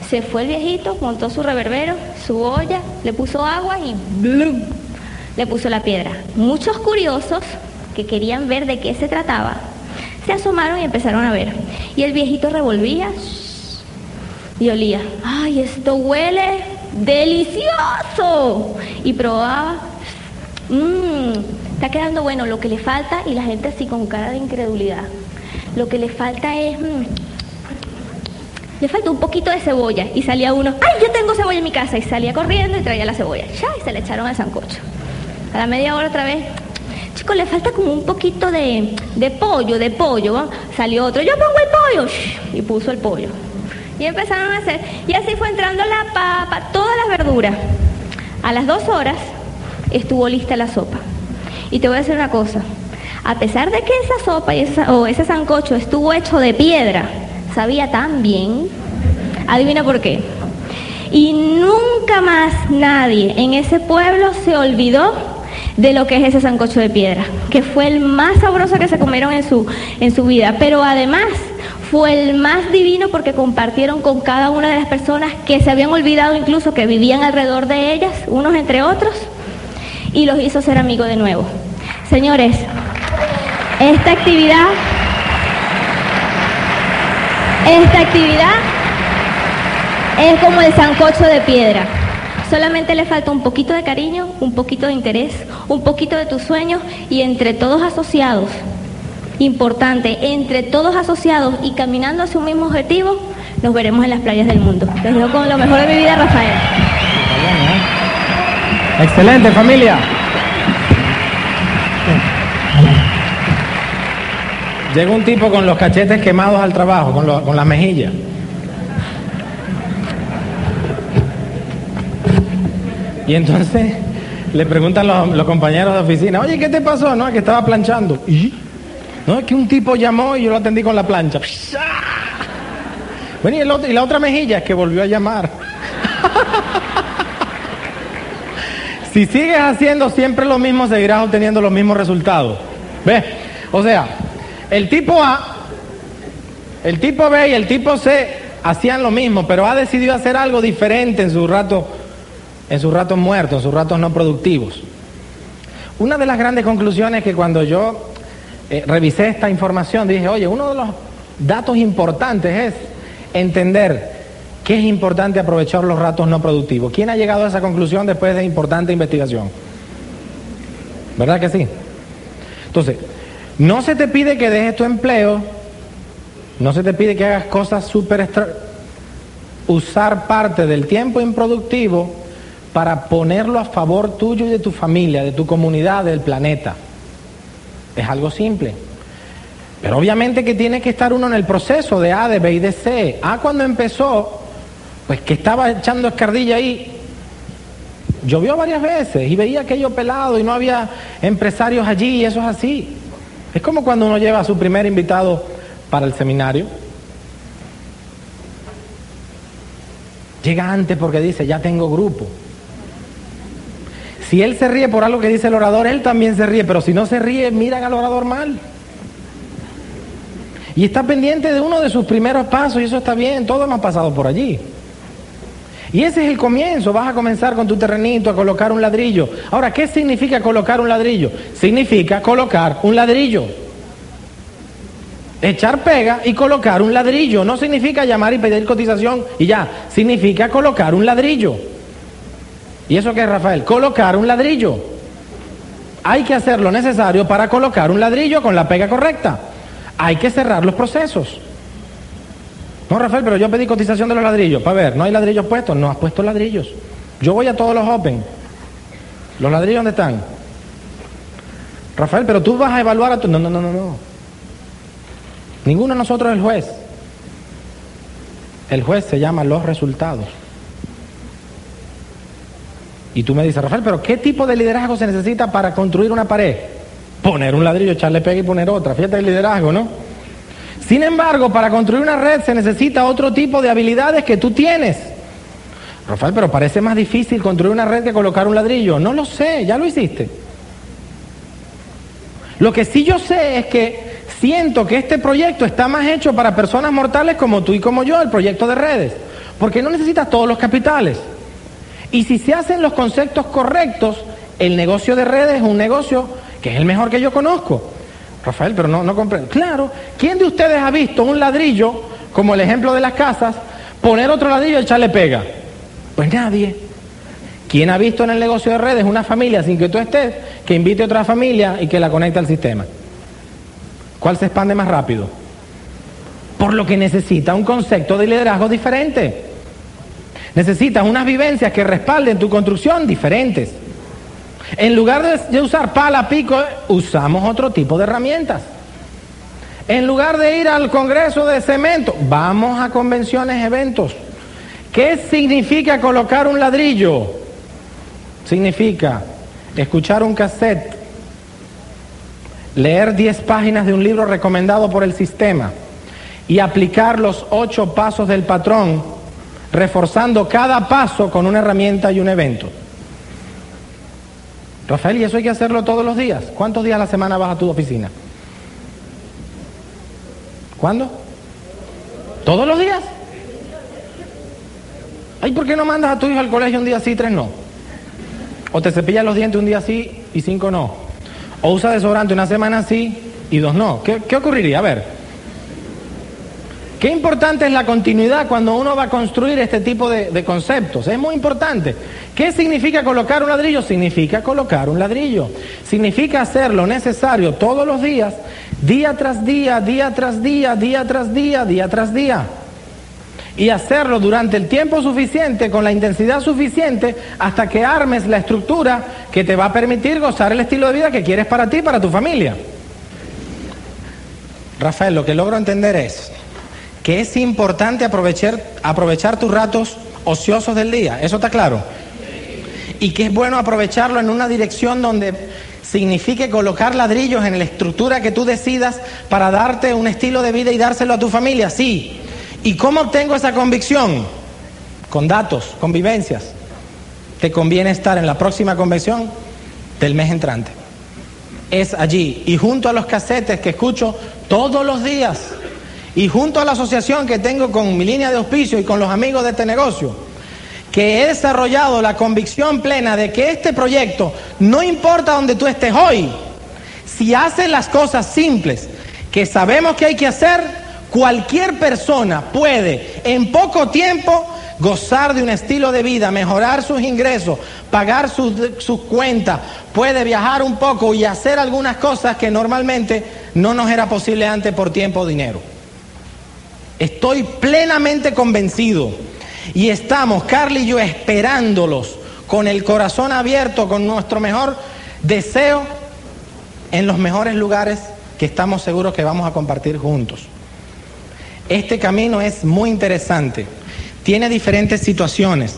Se fue el viejito, montó su reverbero, su olla, le puso agua y ¡blum! le puso la piedra. Muchos curiosos que querían ver de qué se trataba, se asomaron y empezaron a ver. Y el viejito revolvía y olía. ¡Ay, esto huele delicioso! Y probaba. Mmm, está quedando bueno lo que le falta y la gente así con cara de incredulidad. Lo que le falta es... Mm, le falta un poquito de cebolla. Y salía uno, ¡ay, yo tengo cebolla en mi casa! Y salía corriendo y traía la cebolla. Ya, y se le echaron al sancocho. A la media hora otra vez, Chicos, le falta como un poquito de, pollo, de pollo. Salió otro, yo pongo el pollo. Y puso el pollo. Y empezaron a hacer. Y así fue entrando la papa, todas las verduras. A las dos horas estuvo lista la sopa. Y te voy a decir una cosa. A pesar de que esa sopa y o ese sancocho estuvo hecho de piedra, sabía tan bien. Adivina por qué. Y nunca más nadie en ese pueblo se olvidó de lo que es ese sancocho de piedra, que fue el más sabroso que se comieron en su, en su vida. Pero además fue el más divino porque compartieron con cada una de las personas que se habían olvidado incluso que vivían alrededor de ellas, unos entre otros, y los hizo ser amigos de nuevo. Señores, esta actividad, esta actividad es como el sancocho de piedra. Solamente le falta un poquito de cariño, un poquito de interés, un poquito de tus sueños y entre todos asociados, importante, entre todos asociados y caminando hacia un mismo objetivo, nos veremos en las playas del mundo. Los dejo con lo mejor de mi vida, Rafael. Excelente familia. Llega un tipo con los cachetes quemados al trabajo, con, con las mejillas. Y entonces le preguntan los, compañeros de oficina, oye, ¿qué te pasó? No, es que estaba planchando. ¿Y? No, es que un tipo llamó y yo lo atendí con la plancha. Bueno, y, y la otra mejilla es que volvió a llamar. si sigues haciendo siempre lo mismo, seguirás obteniendo los mismos resultados. ¿Ves? O sea, el tipo A, el tipo B y el tipo C hacían lo mismo, pero ha decidido hacer algo diferente en su rato en sus ratos muertos, en sus ratos no productivos. Una de las grandes conclusiones que cuando yo eh, revisé esta información dije, oye, uno de los datos importantes es entender que es importante aprovechar los ratos no productivos. ¿Quién ha llegado a esa conclusión después de importante investigación? ¿Verdad que sí? Entonces, no se te pide que dejes tu empleo, no se te pide que hagas cosas súper extra... Usar parte del tiempo improductivo para ponerlo a favor tuyo y de tu familia, de tu comunidad, del planeta. Es algo simple. Pero obviamente que tiene que estar uno en el proceso de A, de B y de C. A cuando empezó, pues que estaba echando escardilla ahí, llovió varias veces y veía aquello pelado y no había empresarios allí y eso es así. Es como cuando uno lleva a su primer invitado para el seminario. Llega antes porque dice, ya tengo grupo. Si él se ríe por algo que dice el orador, él también se ríe, pero si no se ríe, miran al orador mal. Y está pendiente de uno de sus primeros pasos y eso está bien, todos hemos pasado por allí. Y ese es el comienzo, vas a comenzar con tu terrenito a colocar un ladrillo. Ahora, ¿qué significa colocar un ladrillo? Significa colocar un ladrillo. Echar pega y colocar un ladrillo. No significa llamar y pedir cotización y ya. Significa colocar un ladrillo. ¿Y eso qué es, Rafael? Colocar un ladrillo. Hay que hacer lo necesario para colocar un ladrillo con la pega correcta. Hay que cerrar los procesos. No, Rafael, pero yo pedí cotización de los ladrillos. Para ver, ¿no hay ladrillos puestos? No has puesto ladrillos. Yo voy a todos los Open. ¿Los ladrillos dónde están? Rafael, pero tú vas a evaluar a tu... No, no, no, no, no. Ninguno de nosotros es el juez. El juez se llama los resultados. Y tú me dices, Rafael, pero ¿qué tipo de liderazgo se necesita para construir una pared? Poner un ladrillo, echarle pega y poner otra. Fíjate el liderazgo, ¿no? Sin embargo, para construir una red se necesita otro tipo de habilidades que tú tienes. Rafael, pero parece más difícil construir una red que colocar un ladrillo. No lo sé, ya lo hiciste. Lo que sí yo sé es que siento que este proyecto está más hecho para personas mortales como tú y como yo, el proyecto de redes. Porque no necesitas todos los capitales. Y si se hacen los conceptos correctos, el negocio de redes es un negocio que es el mejor que yo conozco. Rafael, pero no, no comprendo. Claro, ¿quién de ustedes ha visto un ladrillo, como el ejemplo de las casas, poner otro ladrillo y echarle pega? Pues nadie. ¿Quién ha visto en el negocio de redes una familia sin que tú estés, que invite a otra familia y que la conecte al sistema? ¿Cuál se expande más rápido? Por lo que necesita un concepto de liderazgo diferente. Necesitas unas vivencias que respalden tu construcción diferentes. En lugar de, usar pala, pico, usamos otro tipo de herramientas. En lugar de ir al Congreso de Cemento, vamos a convenciones, eventos. ¿Qué significa colocar un ladrillo? Significa escuchar un cassette, leer 10 páginas de un libro recomendado por el sistema y aplicar los ocho pasos del patrón, reforzando cada paso con una herramienta y un evento. Rafael, ¿y eso hay que hacerlo todos los días? ¿Cuántos días a la semana vas a tu oficina? ¿Cuándo? ¿Todos los días? Ay, ¿por qué no mandas a tu hijo al colegio un día sí y tres no? O te cepillas los dientes un día sí y cinco no. O usa desodorante una semana sí y dos no. ¿Qué, qué ocurriría? A ver. Qué importante es la continuidad cuando uno va a construir este tipo de, conceptos. Es muy importante. ¿Qué significa colocar un ladrillo? Significa colocar un ladrillo. Significa hacer lo necesario todos los días, día tras día, día tras día, día tras día, día tras día. Y hacerlo durante el tiempo suficiente, con la intensidad suficiente, hasta que armes la estructura que te va a permitir gozar el estilo de vida que quieres para ti y para tu familia. Rafael, lo que logro entender es que es importante aprovechar, aprovechar tus ratos ociosos del día, ¿eso está claro? Y que es bueno aprovecharlo en una dirección donde signifique colocar ladrillos en la estructura que tú decidas para darte un estilo de vida y dárselo a tu familia, sí. ¿Y cómo obtengo esa convicción? Con datos, con vivencias. Te conviene estar en la próxima convención del mes entrante. Es allí. Y junto a los casetes que escucho todos los días, y junto a la asociación que tengo con mi línea de auspicio y con los amigos de este negocio, que he desarrollado la convicción plena de que este proyecto, no importa donde tú estés hoy, si haces las cosas simples que sabemos que hay que hacer, cualquier persona puede en poco tiempo gozar de un estilo de vida, mejorar sus ingresos, pagar sus, sus cuentas, puede viajar un poco y hacer algunas cosas que normalmente no nos era posible antes por tiempo o dinero. Estoy plenamente convencido y estamos, Carly y yo, esperándolos con el corazón abierto, con nuestro mejor deseo en los mejores lugares que estamos seguros que vamos a compartir juntos. Este camino es muy interesante, tiene diferentes situaciones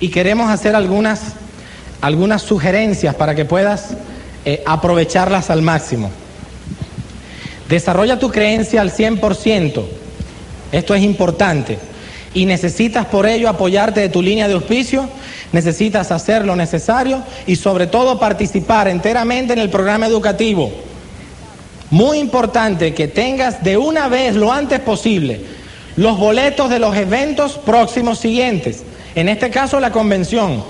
y queremos hacer algunas, algunas sugerencias para que puedas eh, aprovecharlas al máximo. Desarrolla tu creencia al 100%. Esto es importante. Y necesitas por ello apoyarte de tu línea de auspicio, necesitas hacer lo necesario y sobre todo participar enteramente en el programa educativo. Muy importante que tengas de una vez lo antes posible los boletos de los eventos próximos siguientes. En este caso la convención.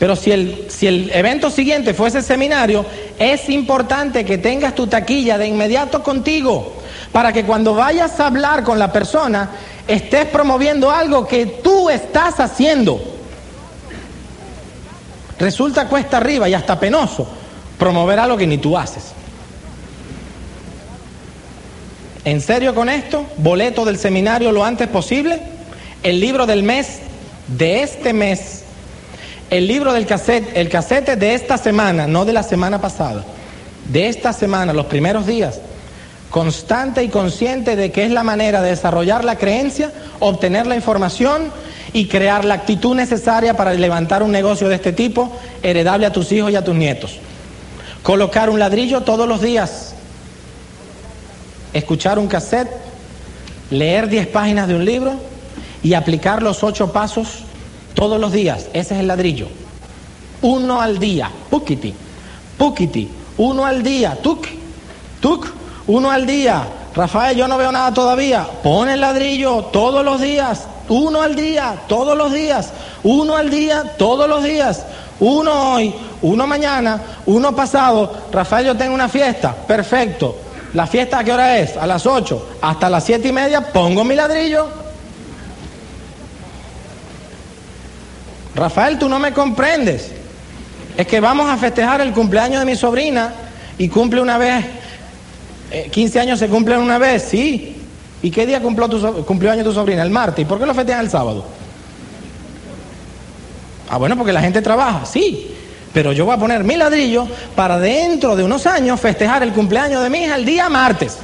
Pero si el, si el evento siguiente fuese seminario, es importante que tengas tu taquilla de inmediato contigo para que cuando vayas a hablar con la persona estés promoviendo algo que tú estás haciendo. Resulta cuesta arriba y hasta penoso promover algo que ni tú haces. ¿En serio con esto? Boleto del seminario lo antes posible. El libro del mes de este mes. El libro del cassette, el casete de esta semana, no de la semana pasada. De esta semana, los primeros días constante y consciente de que es la manera de desarrollar la creencia, obtener la información y crear la actitud necesaria para levantar un negocio de este tipo, heredable a tus hijos y a tus nietos. Colocar un ladrillo todos los días, escuchar un cassette, leer 10 páginas de un libro y aplicar los ocho pasos todos los días. Ese es el ladrillo. Uno al día, pukiti, pukiti, uno al día, tuk, tuk, uno al día. Rafael, yo no veo nada todavía. Pon el ladrillo todos los días. Uno al día, todos los días. Uno al día, todos los días. Uno hoy, uno mañana, uno pasado. Rafael, yo tengo una fiesta. Perfecto. ¿La fiesta a qué hora es? A las 8. Hasta las siete y media pongo mi ladrillo. Rafael, tú no me comprendes. Es que vamos a festejar el cumpleaños de mi sobrina y cumple una vez 15 años se cumplen una vez, sí. ¿Y qué día cumplió, tu, cumplió año tu sobrina? El martes. ¿Y por qué lo festejan el sábado? Ah, bueno, porque la gente trabaja, sí. Pero yo voy a poner mi ladrillo para dentro de unos años festejar el cumpleaños de mi hija el día martes.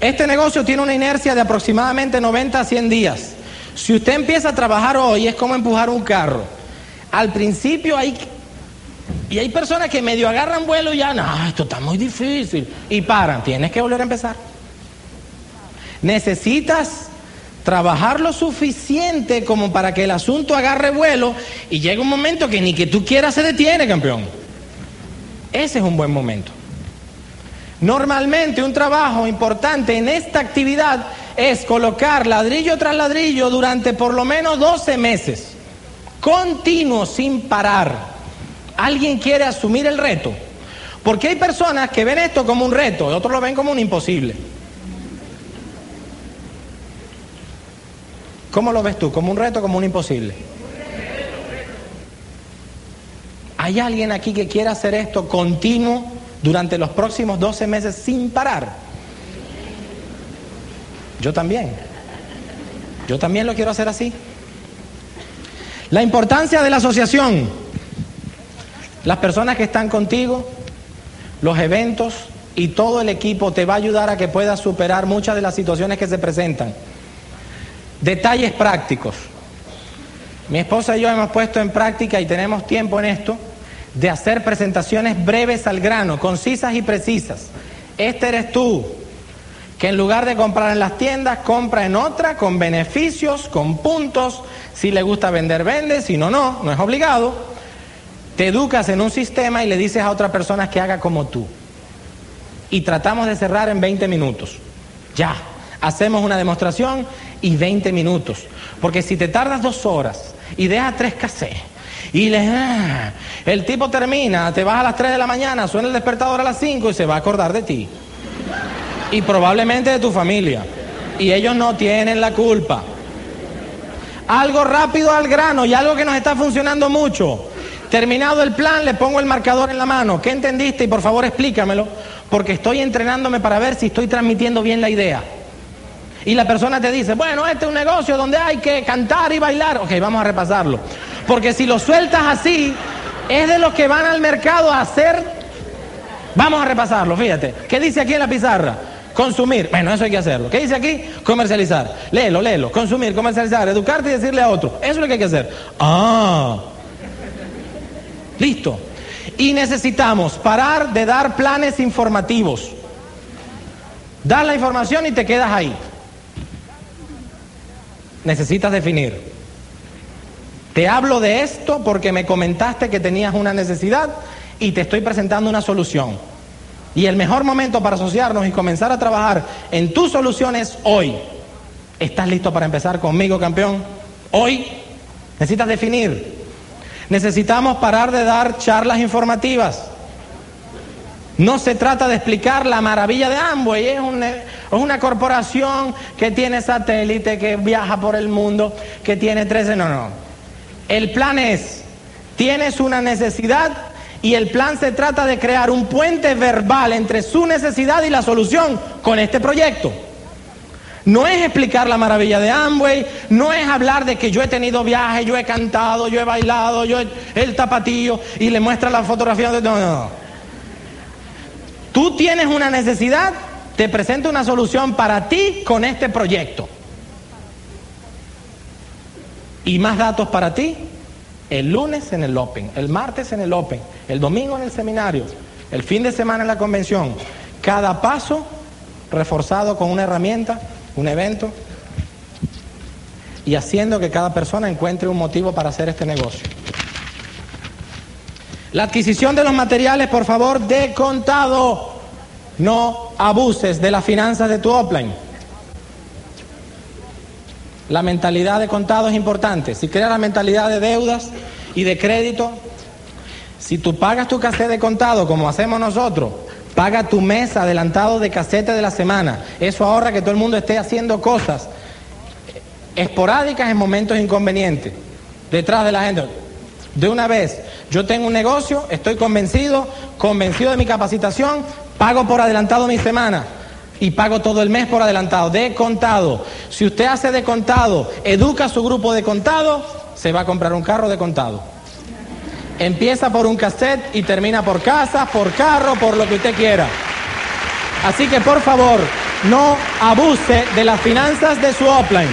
Este negocio tiene una inercia de aproximadamente 90 a 100 días. Si usted empieza a trabajar hoy es como empujar un carro. Al principio hay... Y hay personas que medio agarran vuelo y ya, no, esto está muy difícil. Y paran, tienes que volver a empezar. Necesitas trabajar lo suficiente como para que el asunto agarre vuelo y llegue un momento que ni que tú quieras se detiene, campeón. Ese es un buen momento. Normalmente un trabajo importante en esta actividad es colocar ladrillo tras ladrillo durante por lo menos 12 meses, continuo, sin parar. ¿Alguien quiere asumir el reto? Porque hay personas que ven esto como un reto y otros lo ven como un imposible. ¿Cómo lo ves tú? ¿Como un reto o como un imposible? ¿Hay alguien aquí que quiera hacer esto continuo durante los próximos 12 meses sin parar? Yo también. Yo también lo quiero hacer así. La importancia de la asociación. Las personas que están contigo, los eventos y todo el equipo te va a ayudar a que puedas superar muchas de las situaciones que se presentan. Detalles prácticos. Mi esposa y yo hemos puesto en práctica y tenemos tiempo en esto de hacer presentaciones breves al grano, concisas y precisas. Este eres tú, que en lugar de comprar en las tiendas, compra en otra con beneficios, con puntos. Si le gusta vender, vende, si no, no, no es obligado. Te educas en un sistema y le dices a otra persona que haga como tú. Y tratamos de cerrar en 20 minutos. Ya, hacemos una demostración y 20 minutos. Porque si te tardas dos horas y dejas tres cassettes y le, ah, el tipo termina, te vas a las 3 de la mañana, suena el despertador a las 5 y se va a acordar de ti. Y probablemente de tu familia. Y ellos no tienen la culpa. Algo rápido al grano y algo que nos está funcionando mucho. Terminado el plan, le pongo el marcador en la mano. ¿Qué entendiste? Y por favor explícamelo, porque estoy entrenándome para ver si estoy transmitiendo bien la idea. Y la persona te dice, bueno, este es un negocio donde hay que cantar y bailar. Ok, vamos a repasarlo. Porque si lo sueltas así, es de los que van al mercado a hacer... Vamos a repasarlo, fíjate. ¿Qué dice aquí en la pizarra? Consumir. Bueno, eso hay que hacerlo. ¿Qué dice aquí? Comercializar. Léelo, léelo. Consumir, comercializar, educarte y decirle a otro. Eso es lo que hay que hacer. Ah. Listo. Y necesitamos parar de dar planes informativos. Das la información y te quedas ahí. Necesitas definir. Te hablo de esto porque me comentaste que tenías una necesidad y te estoy presentando una solución. Y el mejor momento para asociarnos y comenzar a trabajar en tus soluciones hoy. ¿Estás listo para empezar conmigo, campeón? Hoy necesitas definir. Necesitamos parar de dar charlas informativas. No se trata de explicar la maravilla de Amway, es una, es una corporación que tiene satélite, que viaja por el mundo, que tiene 13, no, no. El plan es, tienes una necesidad y el plan se trata de crear un puente verbal entre su necesidad y la solución con este proyecto. No es explicar la maravilla de Amway, no es hablar de que yo he tenido viajes, yo he cantado, yo he bailado, yo he, el tapatillo y le muestra la fotografía de... No, no, no. Tú tienes una necesidad, te presento una solución para ti con este proyecto. Y más datos para ti el lunes en el Open, el martes en el Open, el domingo en el seminario, el fin de semana en la convención. Cada paso reforzado con una herramienta, un evento, y haciendo que cada persona encuentre un motivo para hacer este negocio. La adquisición de los materiales, por favor, de contado. No abuses de las finanzas de tu offline. La mentalidad de contado es importante. Si creas la mentalidad de deudas y de crédito, si tú pagas tu cassette de contado como hacemos nosotros, paga tu mes adelantado de casete de la semana. Eso ahorra que todo el mundo esté haciendo cosas esporádicas en momentos inconvenientes. Detrás de la gente. De una vez, yo tengo un negocio, estoy convencido, convencido de mi capacitación, pago por adelantado mi semana y pago todo el mes por adelantado, de contado. Si usted hace de contado, educa a su grupo de contado, se va a comprar un carro de contado. Empieza por un cassette y termina por casa, por carro, por lo que usted quiera. Así que por favor, no abuse de las finanzas de su offline.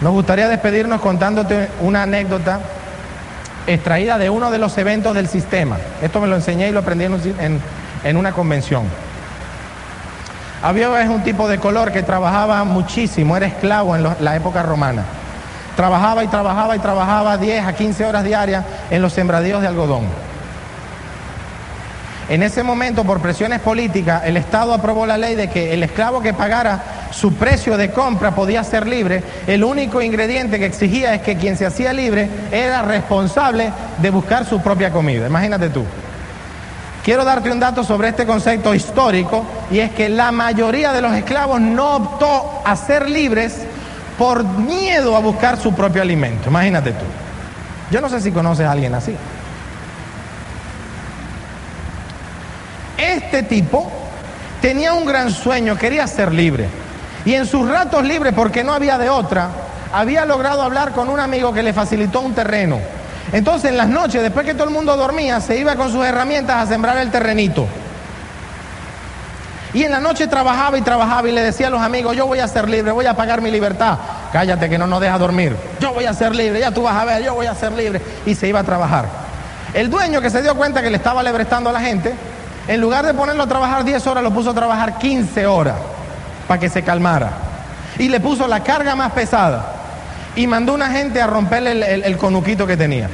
Nos gustaría despedirnos contándote una anécdota extraída de uno de los eventos del sistema. Esto me lo enseñé y lo aprendí en, en una convención. Había un tipo de color que trabajaba muchísimo, era esclavo en la época romana. Trabajaba y trabajaba y trabajaba 10 a 15 horas diarias en los sembradíos de algodón. En ese momento, por presiones políticas, el Estado aprobó la ley de que el esclavo que pagara su precio de compra podía ser libre. El único ingrediente que exigía es que quien se hacía libre era responsable de buscar su propia comida. Imagínate tú. Quiero darte un dato sobre este concepto histórico y es que la mayoría de los esclavos no optó a ser libres por miedo a buscar su propio alimento. Imagínate tú. Yo no sé si conoces a alguien así. Este tipo tenía un gran sueño, quería ser libre. Y en sus ratos libres, porque no había de otra, había logrado hablar con un amigo que le facilitó un terreno. Entonces en las noches, después que todo el mundo dormía, se iba con sus herramientas a sembrar el terrenito. Y en la noche trabajaba y trabajaba y le decía a los amigos, yo voy a ser libre, voy a pagar mi libertad. Cállate que no nos deja dormir. Yo voy a ser libre, ya tú vas a ver, yo voy a ser libre. Y se iba a trabajar. El dueño que se dio cuenta que le estaba lebrestando a la gente, en lugar de ponerlo a trabajar 10 horas, lo puso a trabajar 15 horas para que se calmara. Y le puso la carga más pesada. Y mandó una gente a romperle el, conuquito que tenía.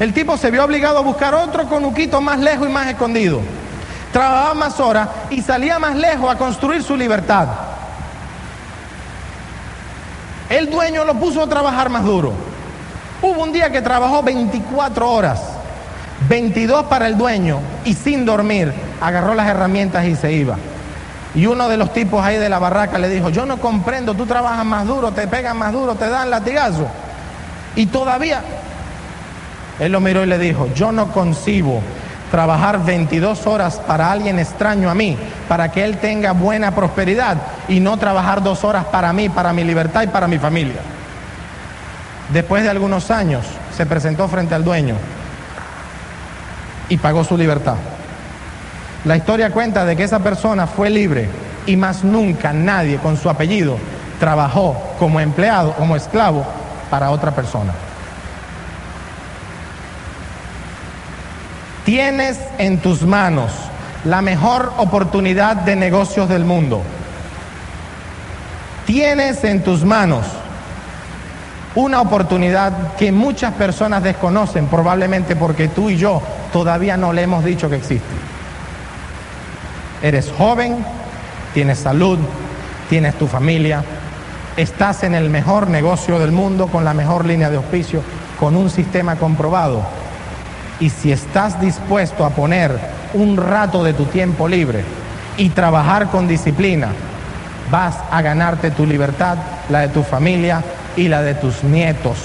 El tipo se vio obligado a buscar otro conuquito más lejos y más escondido. Trabajaba más horas y salía más lejos a construir su libertad. El dueño lo puso a trabajar más duro. Hubo un día que trabajó 24 horas 22 para el dueño y sin dormir agarró las herramientas y se iba. Y uno de los tipos ahí de la barraca le dijo, yo no comprendo, tú trabajas más duro, te pegan más duro, te dan latigazo. Y todavía, él lo miró y le dijo, yo no concibo trabajar 22 horas para alguien extraño a mí, para que él tenga buena prosperidad y no trabajar dos horas para mí, para mi libertad y para mi familia. Después de algunos años se presentó frente al dueño y pagó su libertad. La historia cuenta de que esa persona fue libre y más nunca nadie con su apellido trabajó como empleado, como esclavo para otra persona. Tienes en tus manos la mejor oportunidad de negocios del mundo. Tienes en tus manos una oportunidad que muchas personas desconocen, probablemente porque tú y yo todavía no le hemos dicho que existe. Eres joven, tienes salud, tienes tu familia, estás en el mejor negocio del mundo, con la mejor línea de auspicio, con un sistema comprobado. Y si estás dispuesto a poner un rato de tu tiempo libre y trabajar con disciplina, vas a ganarte tu libertad, la de tu familia y la de tus nietos.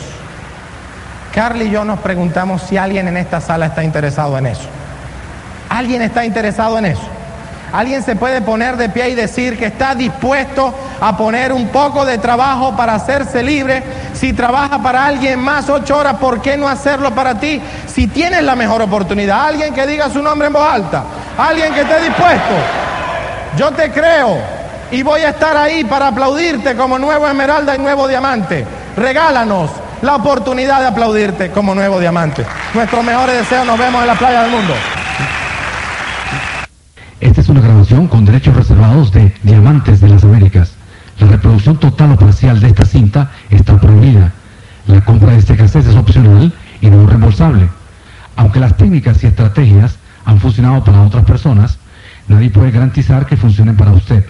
Carly y yo nos preguntamos si alguien en esta sala está interesado en eso. ¿Alguien está interesado en eso? ¿Alguien se puede poner de pie y decir que está dispuesto a poner un poco de trabajo para hacerse libre? Si trabaja para alguien más ocho horas, ¿por qué no hacerlo para ti? Si tienes la mejor oportunidad, alguien que diga su nombre en voz alta, alguien que esté dispuesto. Yo te creo y voy a estar ahí para aplaudirte como nuevo esmeralda y nuevo diamante. Regálanos la oportunidad de aplaudirte como nuevo diamante. Nuestros mejores deseos, nos vemos en la playa del mundo. Esta es una grabación con derechos reservados de Diamantes de las Américas. La reproducción total o parcial de esta cinta está prohibida. La compra de este cassette es opcional y no reembolsable. Aunque las técnicas y estrategias han funcionado para otras personas, nadie puede garantizar que funcionen para usted.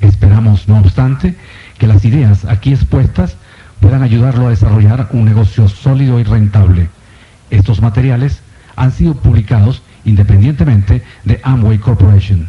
Esperamos, no obstante, que las ideas aquí expuestas puedan ayudarlo a desarrollar un negocio sólido y rentable. Estos materiales han sido publicados independientemente de Amway Corporation.